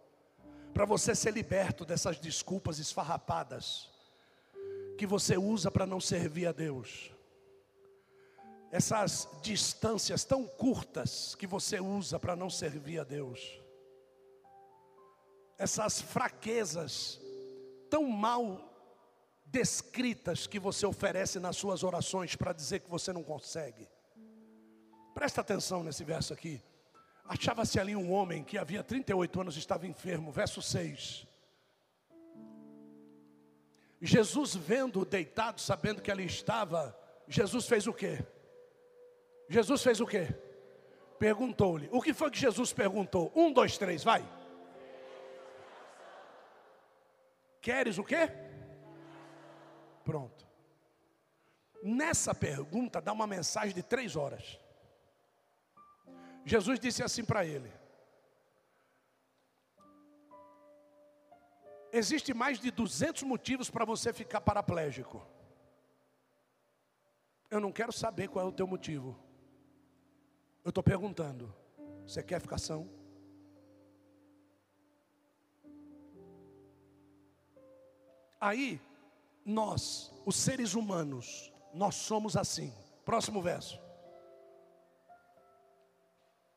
Para você ser liberto dessas desculpas esfarrapadas que você usa para não servir a Deus. Essas distâncias tão curtas que você usa para não servir a Deus. Essas fraquezas tão mal descritas que você oferece nas suas orações para dizer que você não consegue. Presta atenção nesse verso aqui. Achava-se ali um homem que havia 38 anos estava enfermo, verso 6. Jesus vendo deitado, sabendo que ali estava, Jesus fez o quê? Jesus fez o quê? Perguntou-lhe. O que foi que Jesus perguntou? Um, dois, três, vai. Queres o quê? Pronto. Nessa pergunta dá uma mensagem de três horas. Jesus disse assim para ele: Existe mais de 200 motivos para você ficar paraplégico. Eu não quero saber qual é o teu motivo. Eu estou perguntando: você quer ficar são? Aí nós, os seres humanos, nós somos assim. Próximo verso.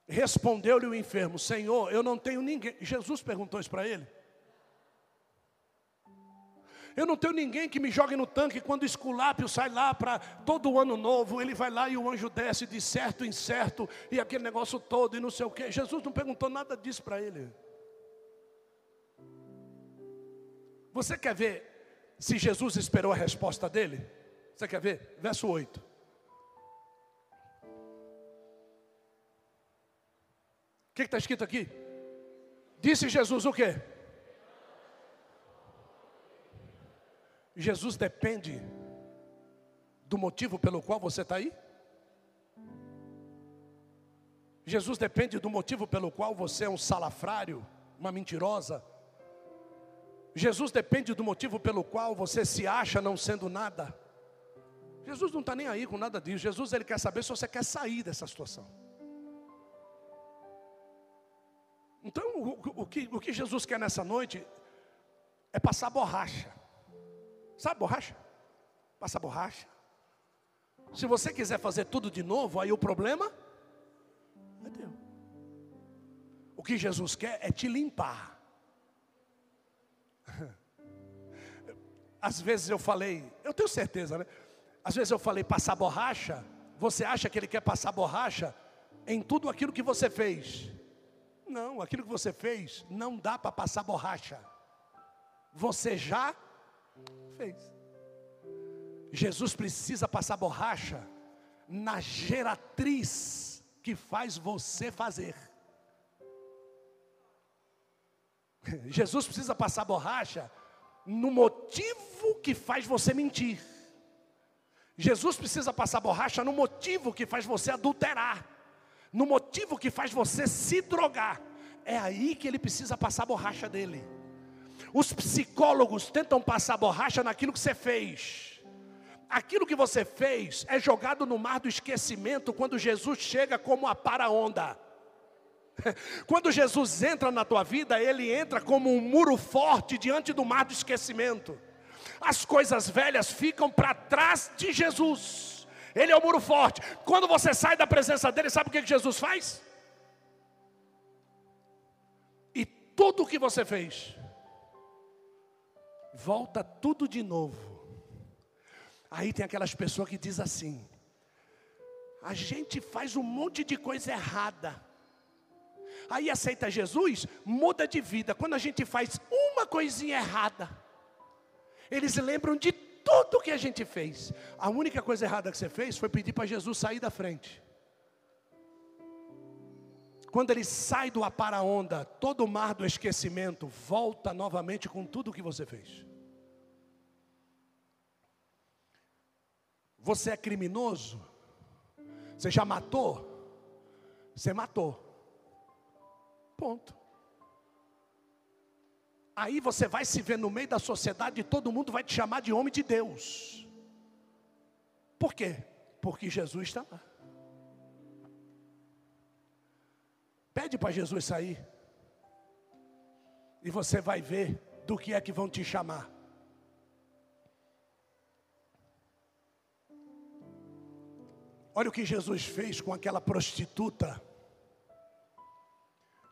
Respondeu-lhe o enfermo: Senhor, eu não tenho ninguém. Jesus perguntou isso para ele. Eu não tenho ninguém que me jogue no tanque quando o esculápio sai lá para todo ano novo. Ele vai lá e o anjo desce de certo em certo e aquele negócio todo e não sei o que. Jesus não perguntou nada disso para ele. Você quer ver se Jesus esperou a resposta dele? Você quer ver? Verso 8. O que está escrito aqui? Disse Jesus o quê? Jesus depende do motivo pelo qual você está aí? Jesus depende do motivo pelo qual você é um salafrário, uma mentirosa, Jesus depende do motivo pelo qual você se acha não sendo nada. Jesus não está nem aí com nada disso. Jesus ele quer saber se você quer sair dessa situação. Então, o, o, que, o que Jesus quer nessa noite é passar borracha. Sabe borracha? Passar borracha. Se você quiser fazer tudo de novo, aí o problema é teu. O que Jesus quer é te limpar. Às vezes eu falei, eu tenho certeza, né? Às vezes eu falei passar borracha. Você acha que ele quer passar borracha em tudo aquilo que você fez. Não, aquilo que você fez não dá para passar borracha. Você já fez. Jesus precisa passar borracha na geratriz que faz você fazer. Jesus precisa passar borracha no motivo que faz você mentir. Jesus precisa passar borracha no motivo que faz você adulterar, no motivo que faz você se drogar. É aí que ele precisa passar borracha dele. Os psicólogos tentam passar borracha naquilo que você fez. Aquilo que você fez é jogado no mar do esquecimento quando Jesus chega como a para-onda. Quando Jesus entra na tua vida, ele entra como um muro forte diante do mar do esquecimento as coisas velhas ficam para trás de Jesus. Ele é o muro forte. Quando você sai da presença dele, sabe o que Jesus faz? E tudo o que você fez, volta tudo de novo. Aí tem aquelas pessoas que diz assim: a gente faz um monte de coisa errada. Aí aceita Jesus, muda de vida. Quando a gente faz uma coisinha errada, eles lembram de tudo que a gente fez. A única coisa errada que você fez foi pedir para Jesus sair da frente. Quando ele sai do apara-onda, todo o mar do esquecimento volta novamente com tudo o que você fez. Você é criminoso? Você já matou? Você matou. Ponto. Aí você vai se ver no meio da sociedade e todo mundo vai te chamar de homem de Deus. Por quê? Porque Jesus está lá. Pede para Jesus sair. E você vai ver do que é que vão te chamar. Olha o que Jesus fez com aquela prostituta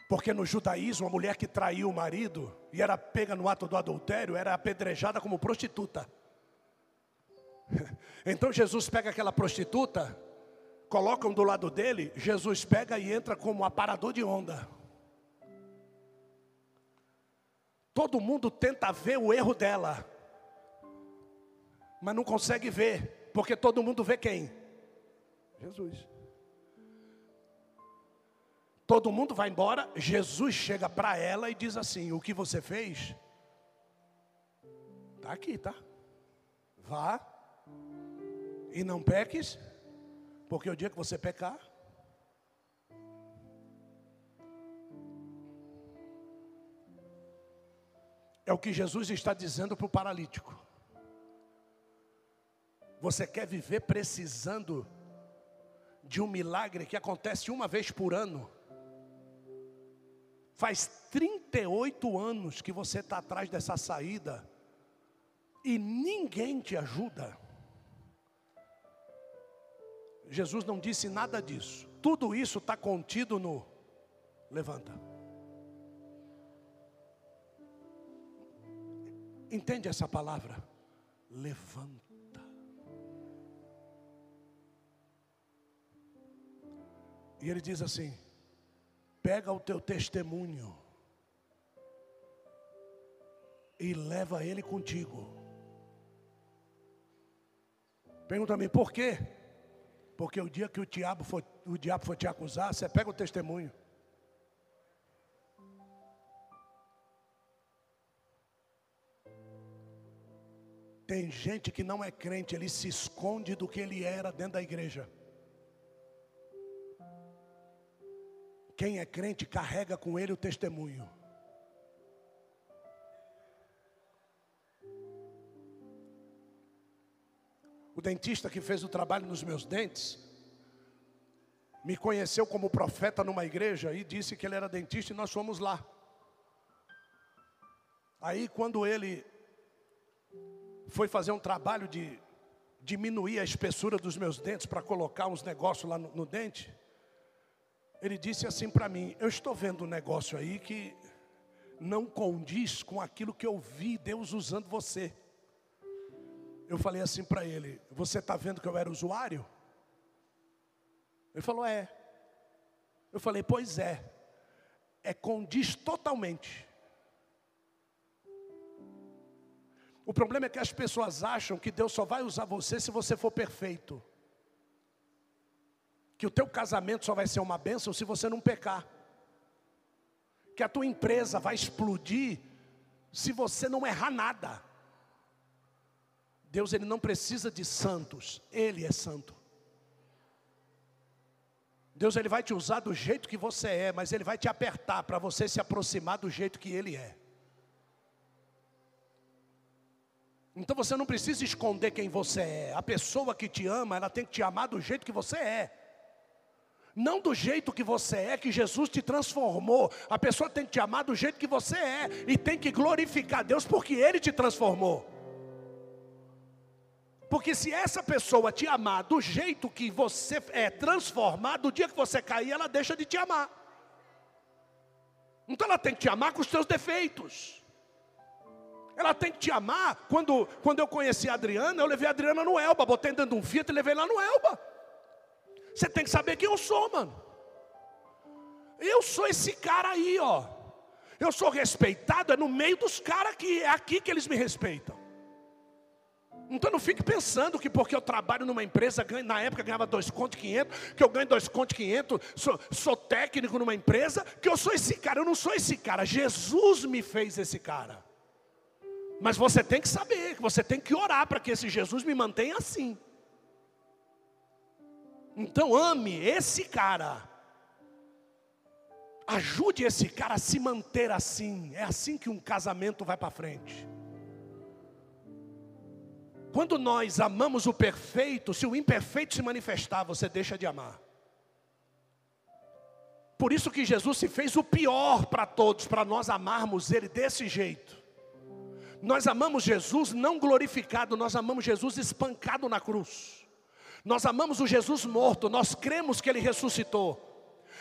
porque no judaísmo, a mulher que traiu o marido e era pega no ato do adultério era apedrejada como prostituta. Então Jesus pega aquela prostituta, colocam do lado dele, Jesus pega e entra como aparador de onda. Todo mundo tenta ver o erro dela, mas não consegue ver, porque todo mundo vê quem? Jesus. Todo mundo vai embora, Jesus chega para ela e diz assim: O que você fez? Está aqui, tá? Vá e não peques, porque o dia que você pecar, é o que Jesus está dizendo para o paralítico. Você quer viver precisando de um milagre que acontece uma vez por ano? Faz 38 anos que você está atrás dessa saída e ninguém te ajuda. Jesus não disse nada disso. Tudo isso está contido no levanta. Entende essa palavra? Levanta. E ele diz assim: pega o teu testemunho e leva ele contigo. Pergunta-me por quê? Porque o dia que o diabo, for, o diabo for te acusar, você pega o testemunho. Tem gente que não é crente, ele se esconde do que ele era dentro da igreja. Quem é crente carrega com ele o testemunho. O dentista que fez o trabalho nos meus dentes me conheceu como profeta numa igreja e disse que ele era dentista e nós fomos lá. Aí quando ele foi fazer um trabalho de diminuir a espessura dos meus dentes para colocar uns negócios lá no, no dente, ele disse assim para mim: Eu estou vendo um negócio aí que não condiz com aquilo que eu vi Deus usando você. Eu falei assim para ele: Você está vendo que eu era usuário? Ele falou: É. Eu falei, pois é, é condiz totalmente. O problema é que as pessoas acham que Deus só vai usar você se você for perfeito. Que o teu casamento só vai ser uma bênção se você não pecar. Que a tua empresa vai explodir se você não errar nada. Deus ele não precisa de santos, ele é santo. Deus ele vai te usar do jeito que você é, mas ele vai te apertar para você se aproximar do jeito que ele é. Então você não precisa esconder quem você é. A pessoa que te ama, ela tem que te amar do jeito que você é. Não do jeito que você é, que Jesus te transformou. A pessoa tem que te amar do jeito que você é. E tem que glorificar Deus porque Ele te transformou. Porque se essa pessoa te amar do jeito que você é transformado, o dia que você cair, ela deixa de te amar. Então ela tem que te amar com os seus defeitos. Ela tem que te amar. Quando, quando eu conheci a Adriana, eu levei a Adriana no Elba, botei dentro de um Fiat e levei lá no Elba. Você tem que saber quem eu sou, mano. Eu sou esse cara aí, ó. Eu sou respeitado, é no meio dos caras que é aqui que eles me respeitam. Então não fique pensando que porque eu trabalho numa empresa, ganho, na época ganhava dois contos 500, que eu ganho dois contos 500, sou, sou técnico numa empresa, que eu sou esse cara. Eu não sou esse cara, Jesus me fez esse cara. Mas você tem que saber, você tem que orar para que esse Jesus me mantenha assim. Então ame esse cara. Ajude esse cara a se manter assim. É assim que um casamento vai para frente. Quando nós amamos o perfeito, se o imperfeito se manifestar, você deixa de amar. Por isso que Jesus se fez o pior para todos, para nós amarmos Ele desse jeito. Nós amamos Jesus não glorificado, nós amamos Jesus espancado na cruz. Nós amamos o Jesus morto, nós cremos que Ele ressuscitou.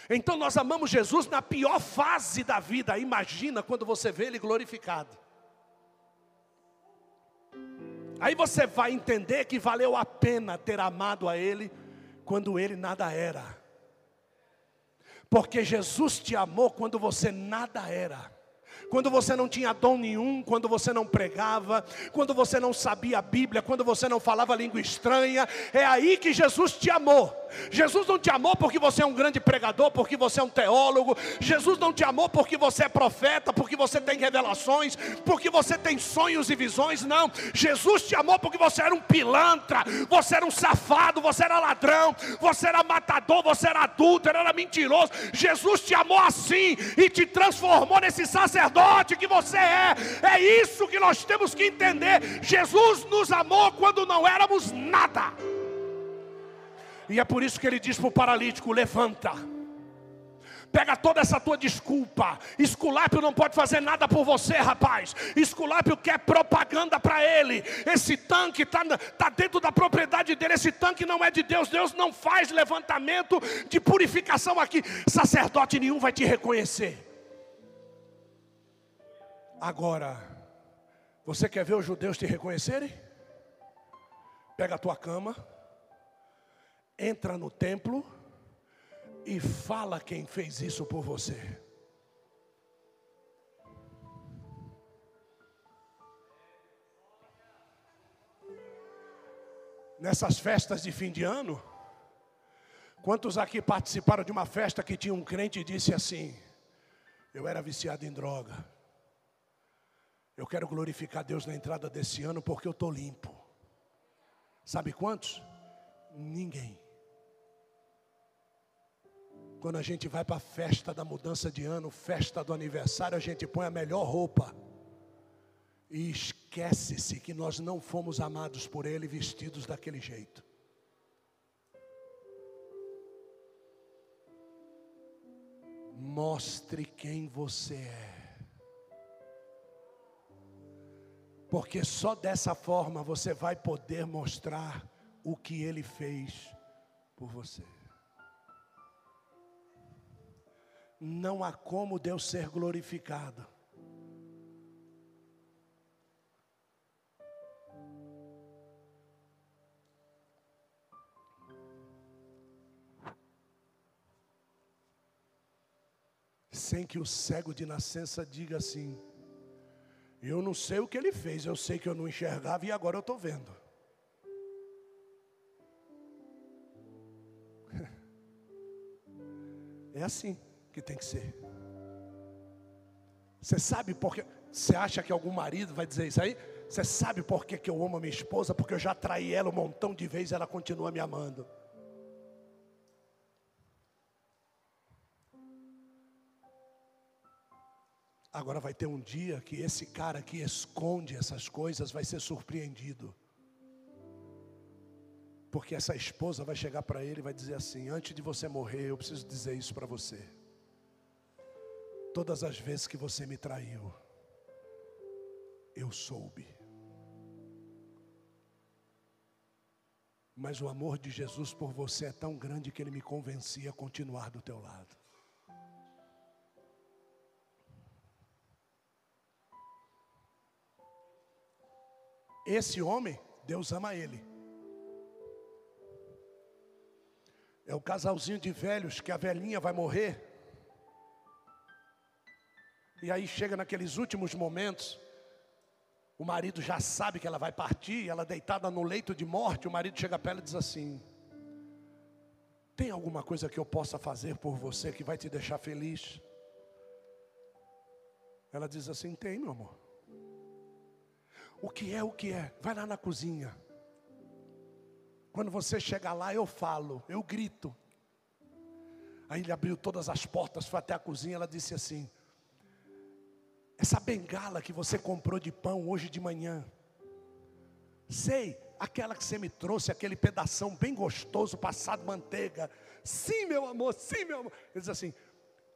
Então nós amamos Jesus na pior fase da vida. Imagina quando você vê Ele glorificado. Aí você vai entender que valeu a pena ter amado a Ele quando Ele nada era. Porque Jesus te amou quando você nada era quando você não tinha dom nenhum, quando você não pregava, quando você não sabia a Bíblia, quando você não falava língua estranha, é aí que Jesus te amou. Jesus não te amou porque você é um grande pregador, porque você é um teólogo. Jesus não te amou porque você é profeta, porque você tem revelações, porque você tem sonhos e visões. Não. Jesus te amou porque você era um pilantra, você era um safado, você era ladrão, você era matador, você era adúltero, era mentiroso. Jesus te amou assim e te transformou nesse sacerdote que você é. É isso que nós temos que entender. Jesus nos amou quando não éramos nada. E é por isso que ele diz para o paralítico: levanta. Pega toda essa tua desculpa. Esculápio não pode fazer nada por você, rapaz. Esculápio quer propaganda para ele. Esse tanque está tá dentro da propriedade dele. Esse tanque não é de Deus. Deus não faz levantamento de purificação aqui. Sacerdote nenhum vai te reconhecer. Agora, você quer ver os judeus te reconhecerem? Pega a tua cama, entra no templo e fala quem fez isso por você. Nessas festas de fim de ano, quantos aqui participaram de uma festa que tinha um crente e disse assim: Eu era viciado em droga. Eu quero glorificar Deus na entrada desse ano porque eu estou limpo. Sabe quantos? Ninguém. Quando a gente vai para a festa da mudança de ano, festa do aniversário, a gente põe a melhor roupa. E esquece-se que nós não fomos amados por Ele vestidos daquele jeito. Mostre quem você é. Porque só dessa forma você vai poder mostrar o que ele fez por você. Não há como Deus ser glorificado. sem que o cego de nascença diga assim: Eu não sei o que ele fez, eu sei que eu não enxergava e agora eu estou vendo. É assim que tem que ser. Você sabe por que? Você acha que algum marido vai dizer isso aí? Você sabe por que, que eu amo a minha esposa? Porque eu já traí ela um montão de vezes e ela continua me amando. Agora vai ter um dia que esse cara que esconde essas coisas vai ser surpreendido. Porque essa esposa vai chegar para ele e vai dizer assim: Antes de você morrer, eu preciso dizer isso para você. Todas as vezes que você me traiu, eu soube. Mas o amor de Jesus por você é tão grande que ele me convencia a continuar do teu lado. Esse homem, Deus ama ele. É o casalzinho de velhos que a velhinha vai morrer. E aí chega naqueles últimos momentos, o marido já sabe que ela vai partir, ela deitada no leito de morte, o marido chega para ela e diz assim: Tem alguma coisa que eu possa fazer por você que vai te deixar feliz? Ela diz assim: Tem, meu amor. O que é, o que é? Vai lá na cozinha. Quando você chegar lá, eu falo, eu grito. Aí ele abriu todas as portas, foi até a cozinha. Ela disse assim: Essa bengala que você comprou de pão hoje de manhã, sei, aquela que você me trouxe, aquele pedação bem gostoso, passado manteiga. Sim, meu amor, sim, meu amor. Ele diz assim: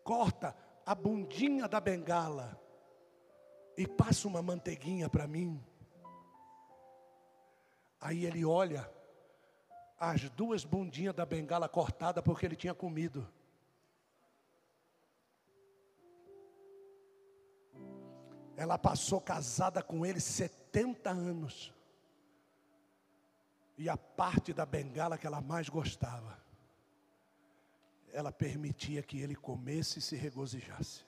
corta a bundinha da bengala e passa uma manteiguinha para mim. Aí ele olha as duas bundinhas da bengala cortada porque ele tinha comido. Ela passou casada com ele 70 anos. E a parte da bengala que ela mais gostava, ela permitia que ele comesse e se regozijasse.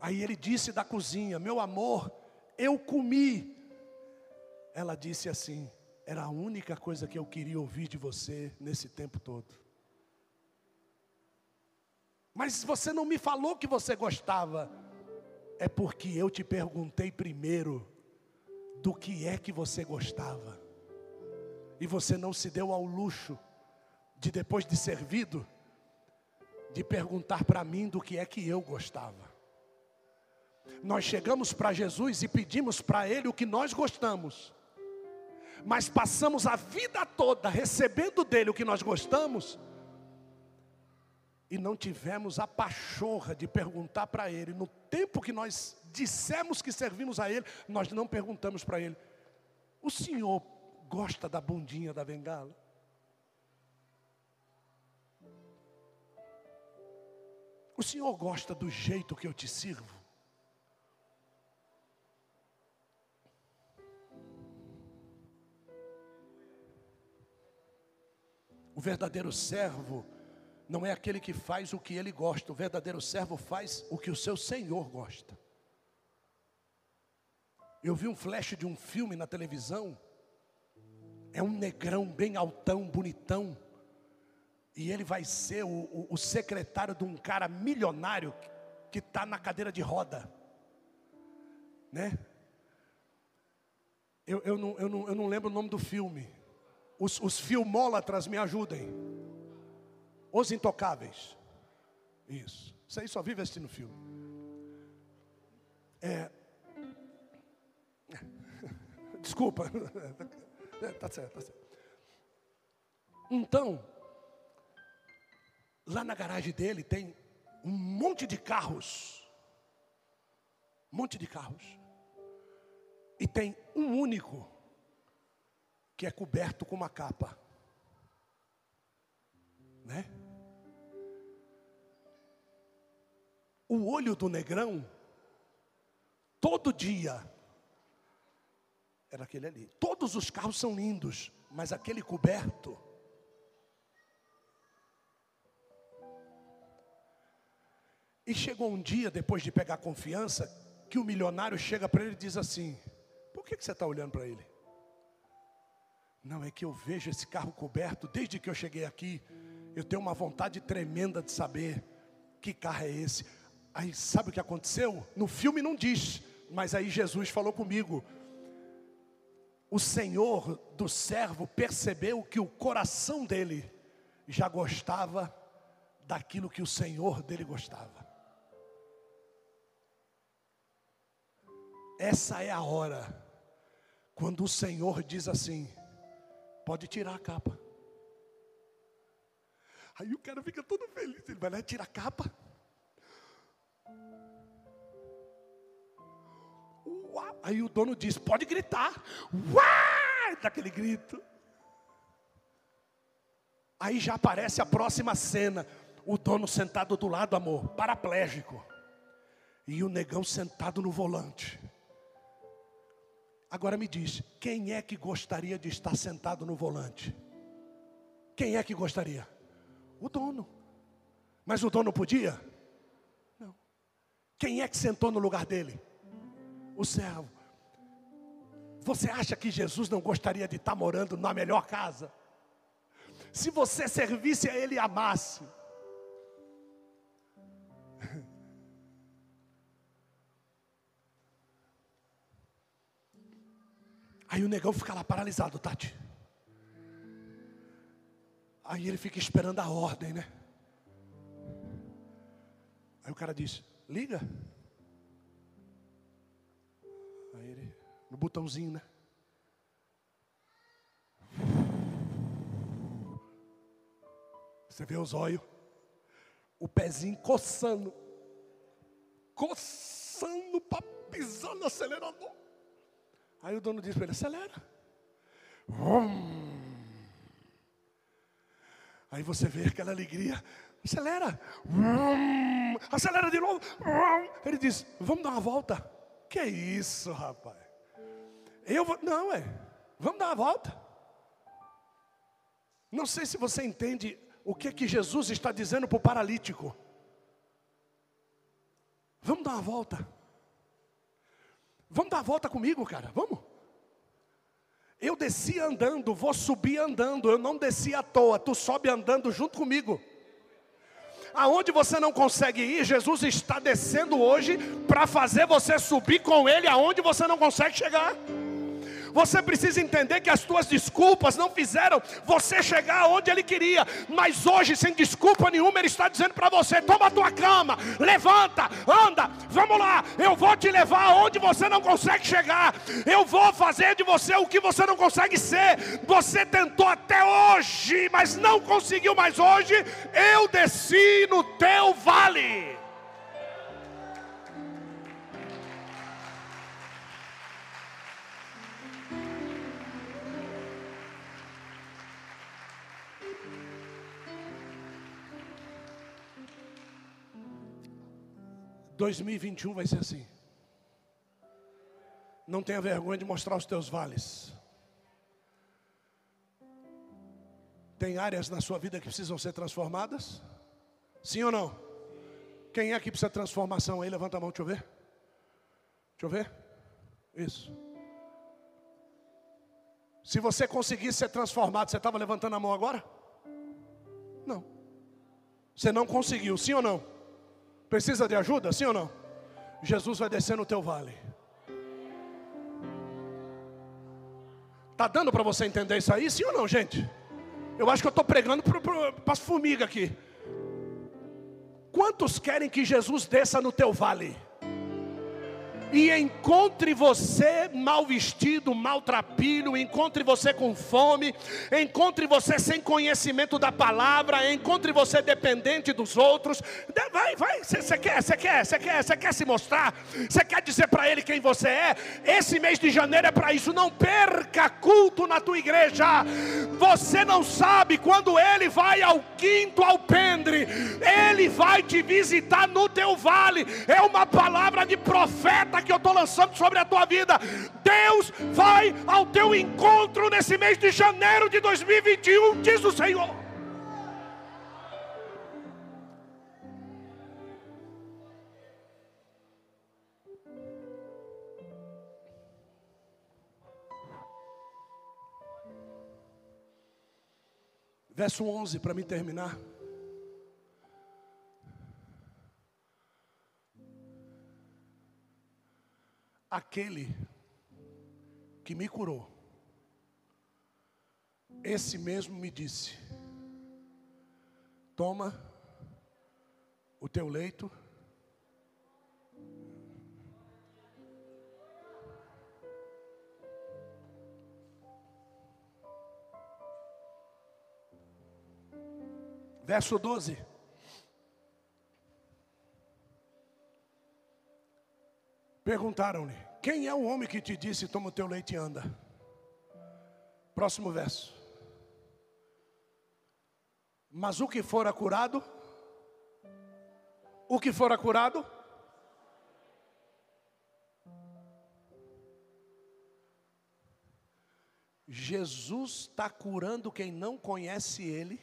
Aí ele disse da cozinha: Meu amor, eu comi. Ela disse assim: era a única coisa que eu queria ouvir de você nesse tempo todo. Mas você não me falou que você gostava. É porque eu te perguntei primeiro do que é que você gostava. E você não se deu ao luxo de depois de servido de perguntar para mim do que é que eu gostava. Nós chegamos para Jesus e pedimos para ele o que nós gostamos mas passamos a vida toda recebendo dele o que nós gostamos, e não tivemos a pachorra de perguntar para ele, no tempo que nós dissemos que servimos a ele, nós não perguntamos para ele: o senhor gosta da bundinha da bengala? O senhor gosta do jeito que eu te sirvo? O verdadeiro servo não é aquele que faz o que ele gosta, o verdadeiro servo faz o que o seu senhor gosta. Eu vi um flash de um filme na televisão, é um negrão bem altão, bonitão, e ele vai ser o, o, o secretário de um cara milionário que está na cadeira de roda, né? Eu, eu, não, eu, não, eu não lembro o nome do filme, os, os filmólatras me ajudem. Os intocáveis. Isso. Isso aí só vive assistindo filme. É. Desculpa. tá certo, tá certo. Então, lá na garagem dele tem um monte de carros. Um monte de carros. E tem um único que é coberto com uma capa. Né? O olho do negrão, todo dia, era aquele ali. Todos os carros são lindos, mas aquele coberto. E chegou um dia, depois de pegar confiança, que o milionário chega para ele e diz assim: Por que, que você está olhando para ele? Não, é que eu vejo esse carro coberto desde que eu cheguei aqui. Eu tenho uma vontade tremenda de saber que carro é esse. Aí sabe o que aconteceu? No filme não diz, mas aí Jesus falou comigo. O Senhor do servo percebeu que o coração dele já gostava daquilo que o Senhor dele gostava. Essa é a hora quando o Senhor diz assim: pode tirar a capa. Aí o cara fica todo feliz, ele vai lá e tira a capa. Aí o dono diz: pode gritar. Uau! Daquele grito. Aí já aparece a próxima cena. O dono sentado do lado, amor, paraplégico. E o negão sentado no volante. Agora me diz, quem é que gostaria de estar sentado no volante? Quem é que gostaria? O dono. Mas o dono podia? Não. Quem é que sentou no lugar dele? O servo. Você acha que Jesus não gostaria de estar morando na melhor casa? Se você servisse a Ele e amasse. Aí o negão fica lá paralisado, Tati. Aí ele fica esperando a ordem, né? Aí o cara diz: liga. Aí ele, no botãozinho, né? Você vê os olhos, o pezinho coçando, coçando para pisar no acelerador. Aí o dono diz para ele: acelera. Hum. Aí você vê aquela alegria. Acelera. Hum. Acelera de novo. Hum. Ele diz: Vamos dar uma volta. Que isso, rapaz? Eu vou. Não, é. Vamos dar uma volta. Não sei se você entende o que que Jesus está dizendo para o paralítico. Vamos dar uma volta. Vamos dar a volta comigo, cara, vamos? Eu desci andando, vou subir andando, eu não desci à toa, tu sobe andando junto comigo. Aonde você não consegue ir, Jesus está descendo hoje para fazer você subir com Ele aonde você não consegue chegar. Você precisa entender que as tuas desculpas não fizeram você chegar aonde ele queria, mas hoje, sem desculpa nenhuma, ele está dizendo para você: toma a tua cama, levanta, anda, vamos lá, eu vou te levar aonde você não consegue chegar, eu vou fazer de você o que você não consegue ser. Você tentou até hoje, mas não conseguiu mais hoje, eu desci no teu vale. 2021 vai ser assim. Não tenha vergonha de mostrar os teus vales. Tem áreas na sua vida que precisam ser transformadas? Sim ou não? Quem é que precisa de transformação aí? Levanta a mão, deixa eu ver. Deixa eu ver. Isso. Se você conseguisse ser transformado, você estava levantando a mão agora? Não. Você não conseguiu, sim ou não? Precisa de ajuda, sim ou não? Jesus vai descer no teu vale. Tá dando para você entender isso aí, sim ou não, gente? Eu acho que eu estou pregando para as formigas aqui. Quantos querem que Jesus desça no teu vale? E encontre você mal vestido, maltrapilho, encontre você com fome, encontre você sem conhecimento da palavra, encontre você dependente dos outros. Vai, vai, você quer, você quer, você quer, você quer se mostrar, você quer dizer para ele quem você é. Esse mês de janeiro é para isso. Não perca culto na tua igreja. Você não sabe quando ele vai ao quinto alpendre, ele vai te visitar no teu vale. É uma palavra de profeta Tá profeta que eu estou lançando sobre a tua vida. Deus vai ao teu encontro nesse mês de janeiro de 2021, diz o Senhor. Verso 11, para me terminar. Aquele que me curou, esse mesmo me disse: Toma o teu leito. Verso 12. Perguntaram-lhe: Quem é o homem que te disse: Toma o teu leite e anda? Próximo verso. Mas o que fora curado, o que fora curado, Jesus está curando quem não conhece Ele.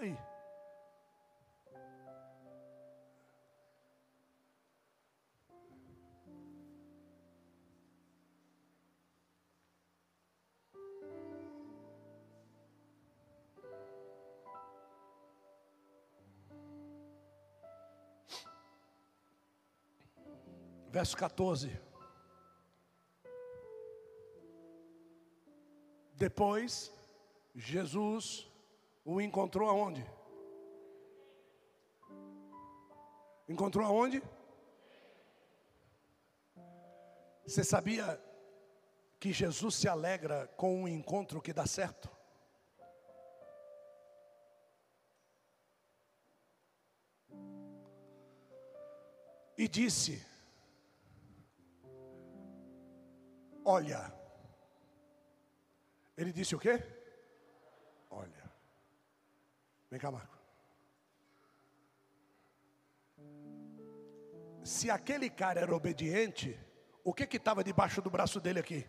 Aí? Verso 14. Depois, Jesus o encontrou aonde? Encontrou aonde? Você sabia que Jesus se alegra com um encontro que dá certo? E disse: Olha. Ele disse o quê? Vem cá, Marco. Se aquele cara era obediente, o que que estava debaixo do braço dele aqui?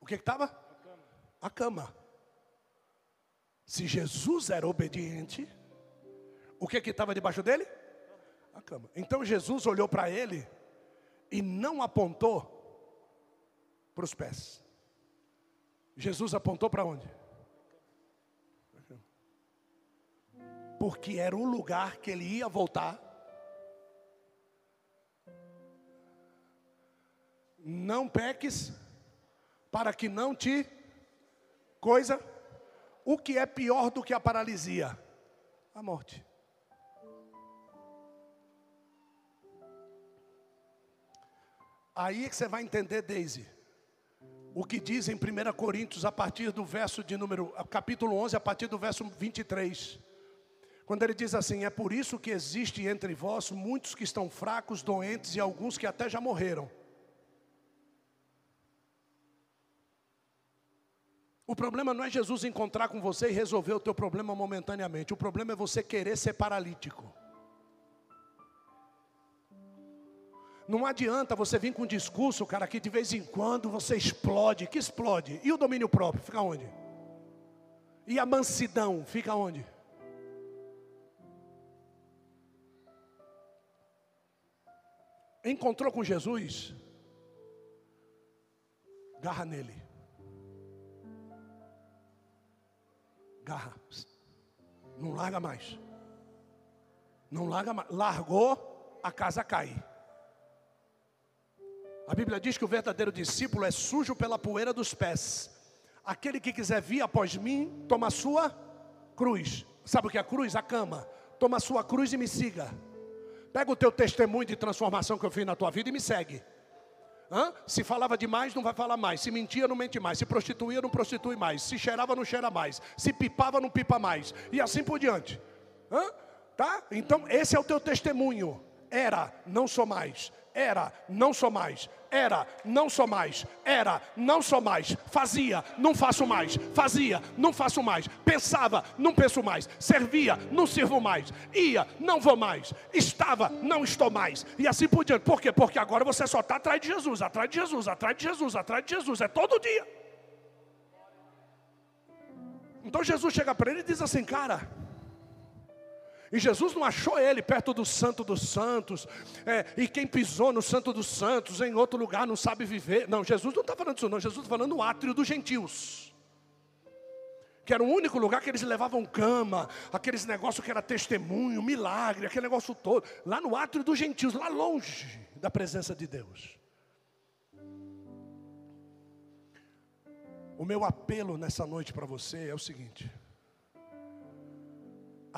O que que estava? A cama. Se Jesus era obediente, o que que estava debaixo dele? A cama. Então Jesus olhou para ele e não apontou para os pés. Jesus apontou para onde? Porque era o lugar que ele ia voltar. Não peques, para que não te coisa. O que é pior do que a paralisia? A morte. Aí é que você vai entender, Daisy, o que diz em 1 Coríntios, a partir do verso de número, capítulo 11, a partir do verso 23. Quando ele diz assim: É por isso que existe entre vós muitos que estão fracos, doentes e alguns que até já morreram. O problema não é Jesus encontrar com você e resolver o teu problema momentaneamente. O problema é você querer ser paralítico. Não adianta você vir com um discurso, cara, que de vez em quando você explode. Que explode? E o domínio próprio? Fica onde? E a mansidão? Fica onde? Encontrou com Jesus? Garra nele. Garra. Não larga mais. Não larga mais. Largou, a casa cai. A Bíblia diz que o verdadeiro discípulo é sujo pela poeira dos pés. Aquele que quiser vir após mim, toma a sua cruz. Sabe o que é a cruz? A cama. Toma a sua cruz e me siga. Pega o teu testemunho de transformação que eu fiz na tua vida e me segue. Hã? Se falava demais, não vai falar mais. Se mentia, não mente mais. Se prostituía, não prostitui mais. Se cheirava, não cheira mais. Se pipava, não pipa mais. E assim por diante. Hã? Tá? Então, esse é o teu testemunho. Era, não sou mais. Era, não sou mais. Era, não sou mais. Era, não sou mais. Fazia, não faço mais. Fazia, não faço mais. Pensava, não penso mais. Servia, não sirvo mais. Ia, não vou mais. Estava, não estou mais. E assim por diante. Por quê? Porque agora você só está atrás de Jesus, atrás de Jesus, atrás de Jesus, atrás de Jesus. É todo dia. Então Jesus chega para ele e diz assim: Cara, E Jesus não achou ele perto do Santo dos Santos, é, e quem pisou no Santo dos Santos em outro lugar não sabe viver. Não, Jesus não está falando disso, não. Jesus está falando no átrio dos gentios, que era o único lugar que eles levavam cama, aqueles negócios que era testemunho, milagre, aquele negócio todo, lá no átrio dos gentios, lá longe da presença de Deus. O meu apelo nessa noite para você é o seguinte: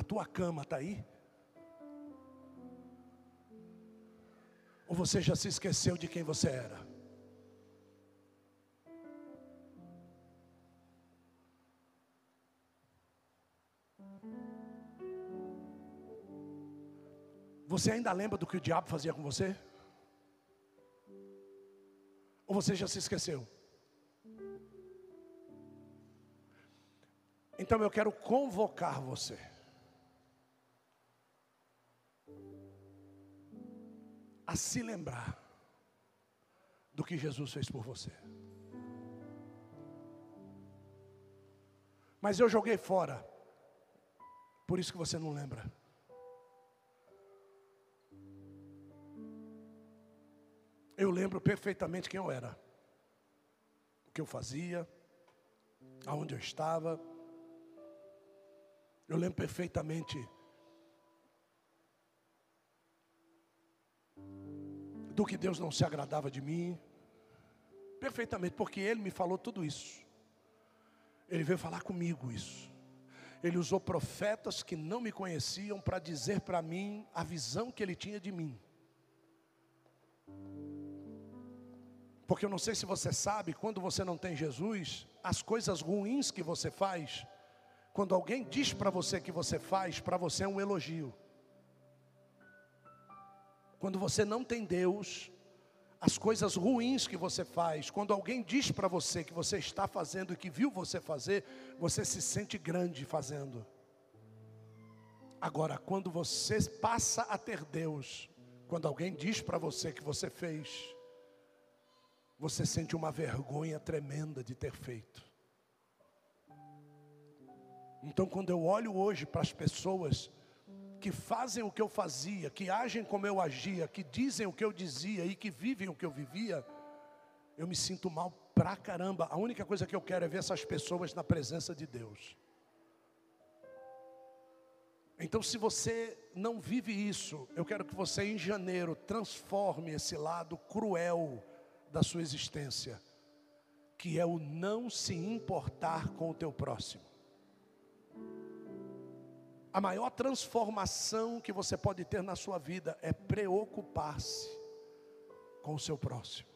a tua cama está aí? Ou você já se esqueceu de quem você era? Você ainda lembra do que o diabo fazia com você? Ou você já se esqueceu? Então eu quero convocar você. A se lembrar do que Jesus fez por você. Mas eu joguei fora. Por isso que você não lembra. Eu lembro perfeitamente quem eu era. O que eu fazia, aonde eu estava, eu lembro perfeitamente do que Deus não se agradava de mim. Perfeitamente, porque Ele me falou tudo isso. Ele veio falar comigo isso. Ele usou profetas que não me conheciam para dizer para mim a visão que ele tinha de mim. Porque eu não sei se você sabe, quando você não tem Jesus, as coisas ruins que você faz, quando alguém diz para você que você faz, para você é um elogio. Quando você não tem Deus, as coisas ruins que você faz, quando alguém diz para você que você está fazendo e que viu você fazer, você se sente grande fazendo. Agora, quando você passa a ter Deus, quando alguém diz para você que você fez, você sente uma vergonha tremenda de ter feito. Então, quando eu olho hoje para as pessoas que fazem o que eu fazia, que agem como eu agia, que dizem o que eu dizia e que vivem o que eu vivia, eu me sinto mal pra caramba. A única coisa que eu quero é ver essas pessoas na presença de Deus. Então, se você não vive isso, eu quero que você em janeiro transforme esse lado cruel da sua existência, que é o não se importar com o teu próximo. A maior transformação que você pode ter na sua vida é preocupar-se com o seu próximo.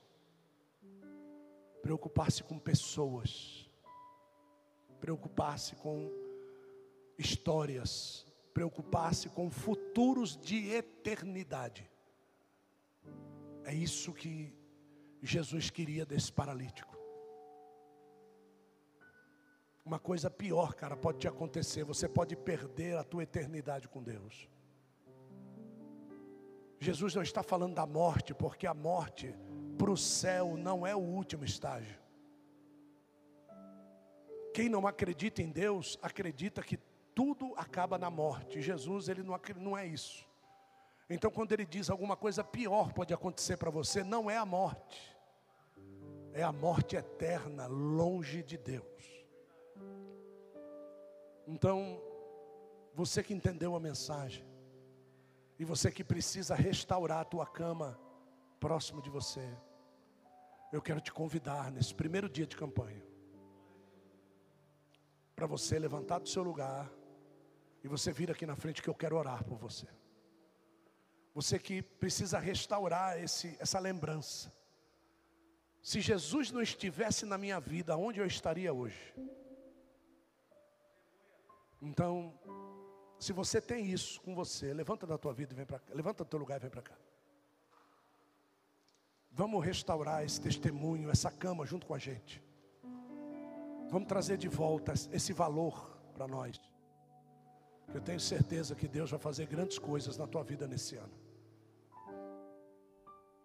Preocupar-se com pessoas. Preocupar-se com histórias. Preocupar-se com futuros de eternidade. É isso que Jesus queria desse paralítico. Uma coisa pior, cara, pode te acontecer. Você pode perder a tua eternidade com Deus. Jesus não está falando da morte, porque a morte para o céu não é o último estágio. Quem não acredita em Deus, acredita que tudo acaba na morte. Jesus, ele não, não é isso. Então, quando ele diz alguma coisa pior pode acontecer para você, não é a morte, é a morte eterna, longe de Deus. Então, você que entendeu a mensagem, e você que precisa restaurar a tua cama próximo de você, eu quero te convidar nesse primeiro dia de campanha, para você levantar do seu lugar e você vir aqui na frente que eu quero orar por você. Você que precisa restaurar esse, essa lembrança. Se Jesus não estivesse na minha vida, onde eu estaria hoje? Então, se você tem isso com você, levanta da tua vida e vem para cá. Levanta do teu lugar e vem para cá. Vamos restaurar esse testemunho, essa cama junto com a gente. Vamos trazer de volta esse valor para nós. Eu tenho certeza que Deus vai fazer grandes coisas na tua vida nesse ano.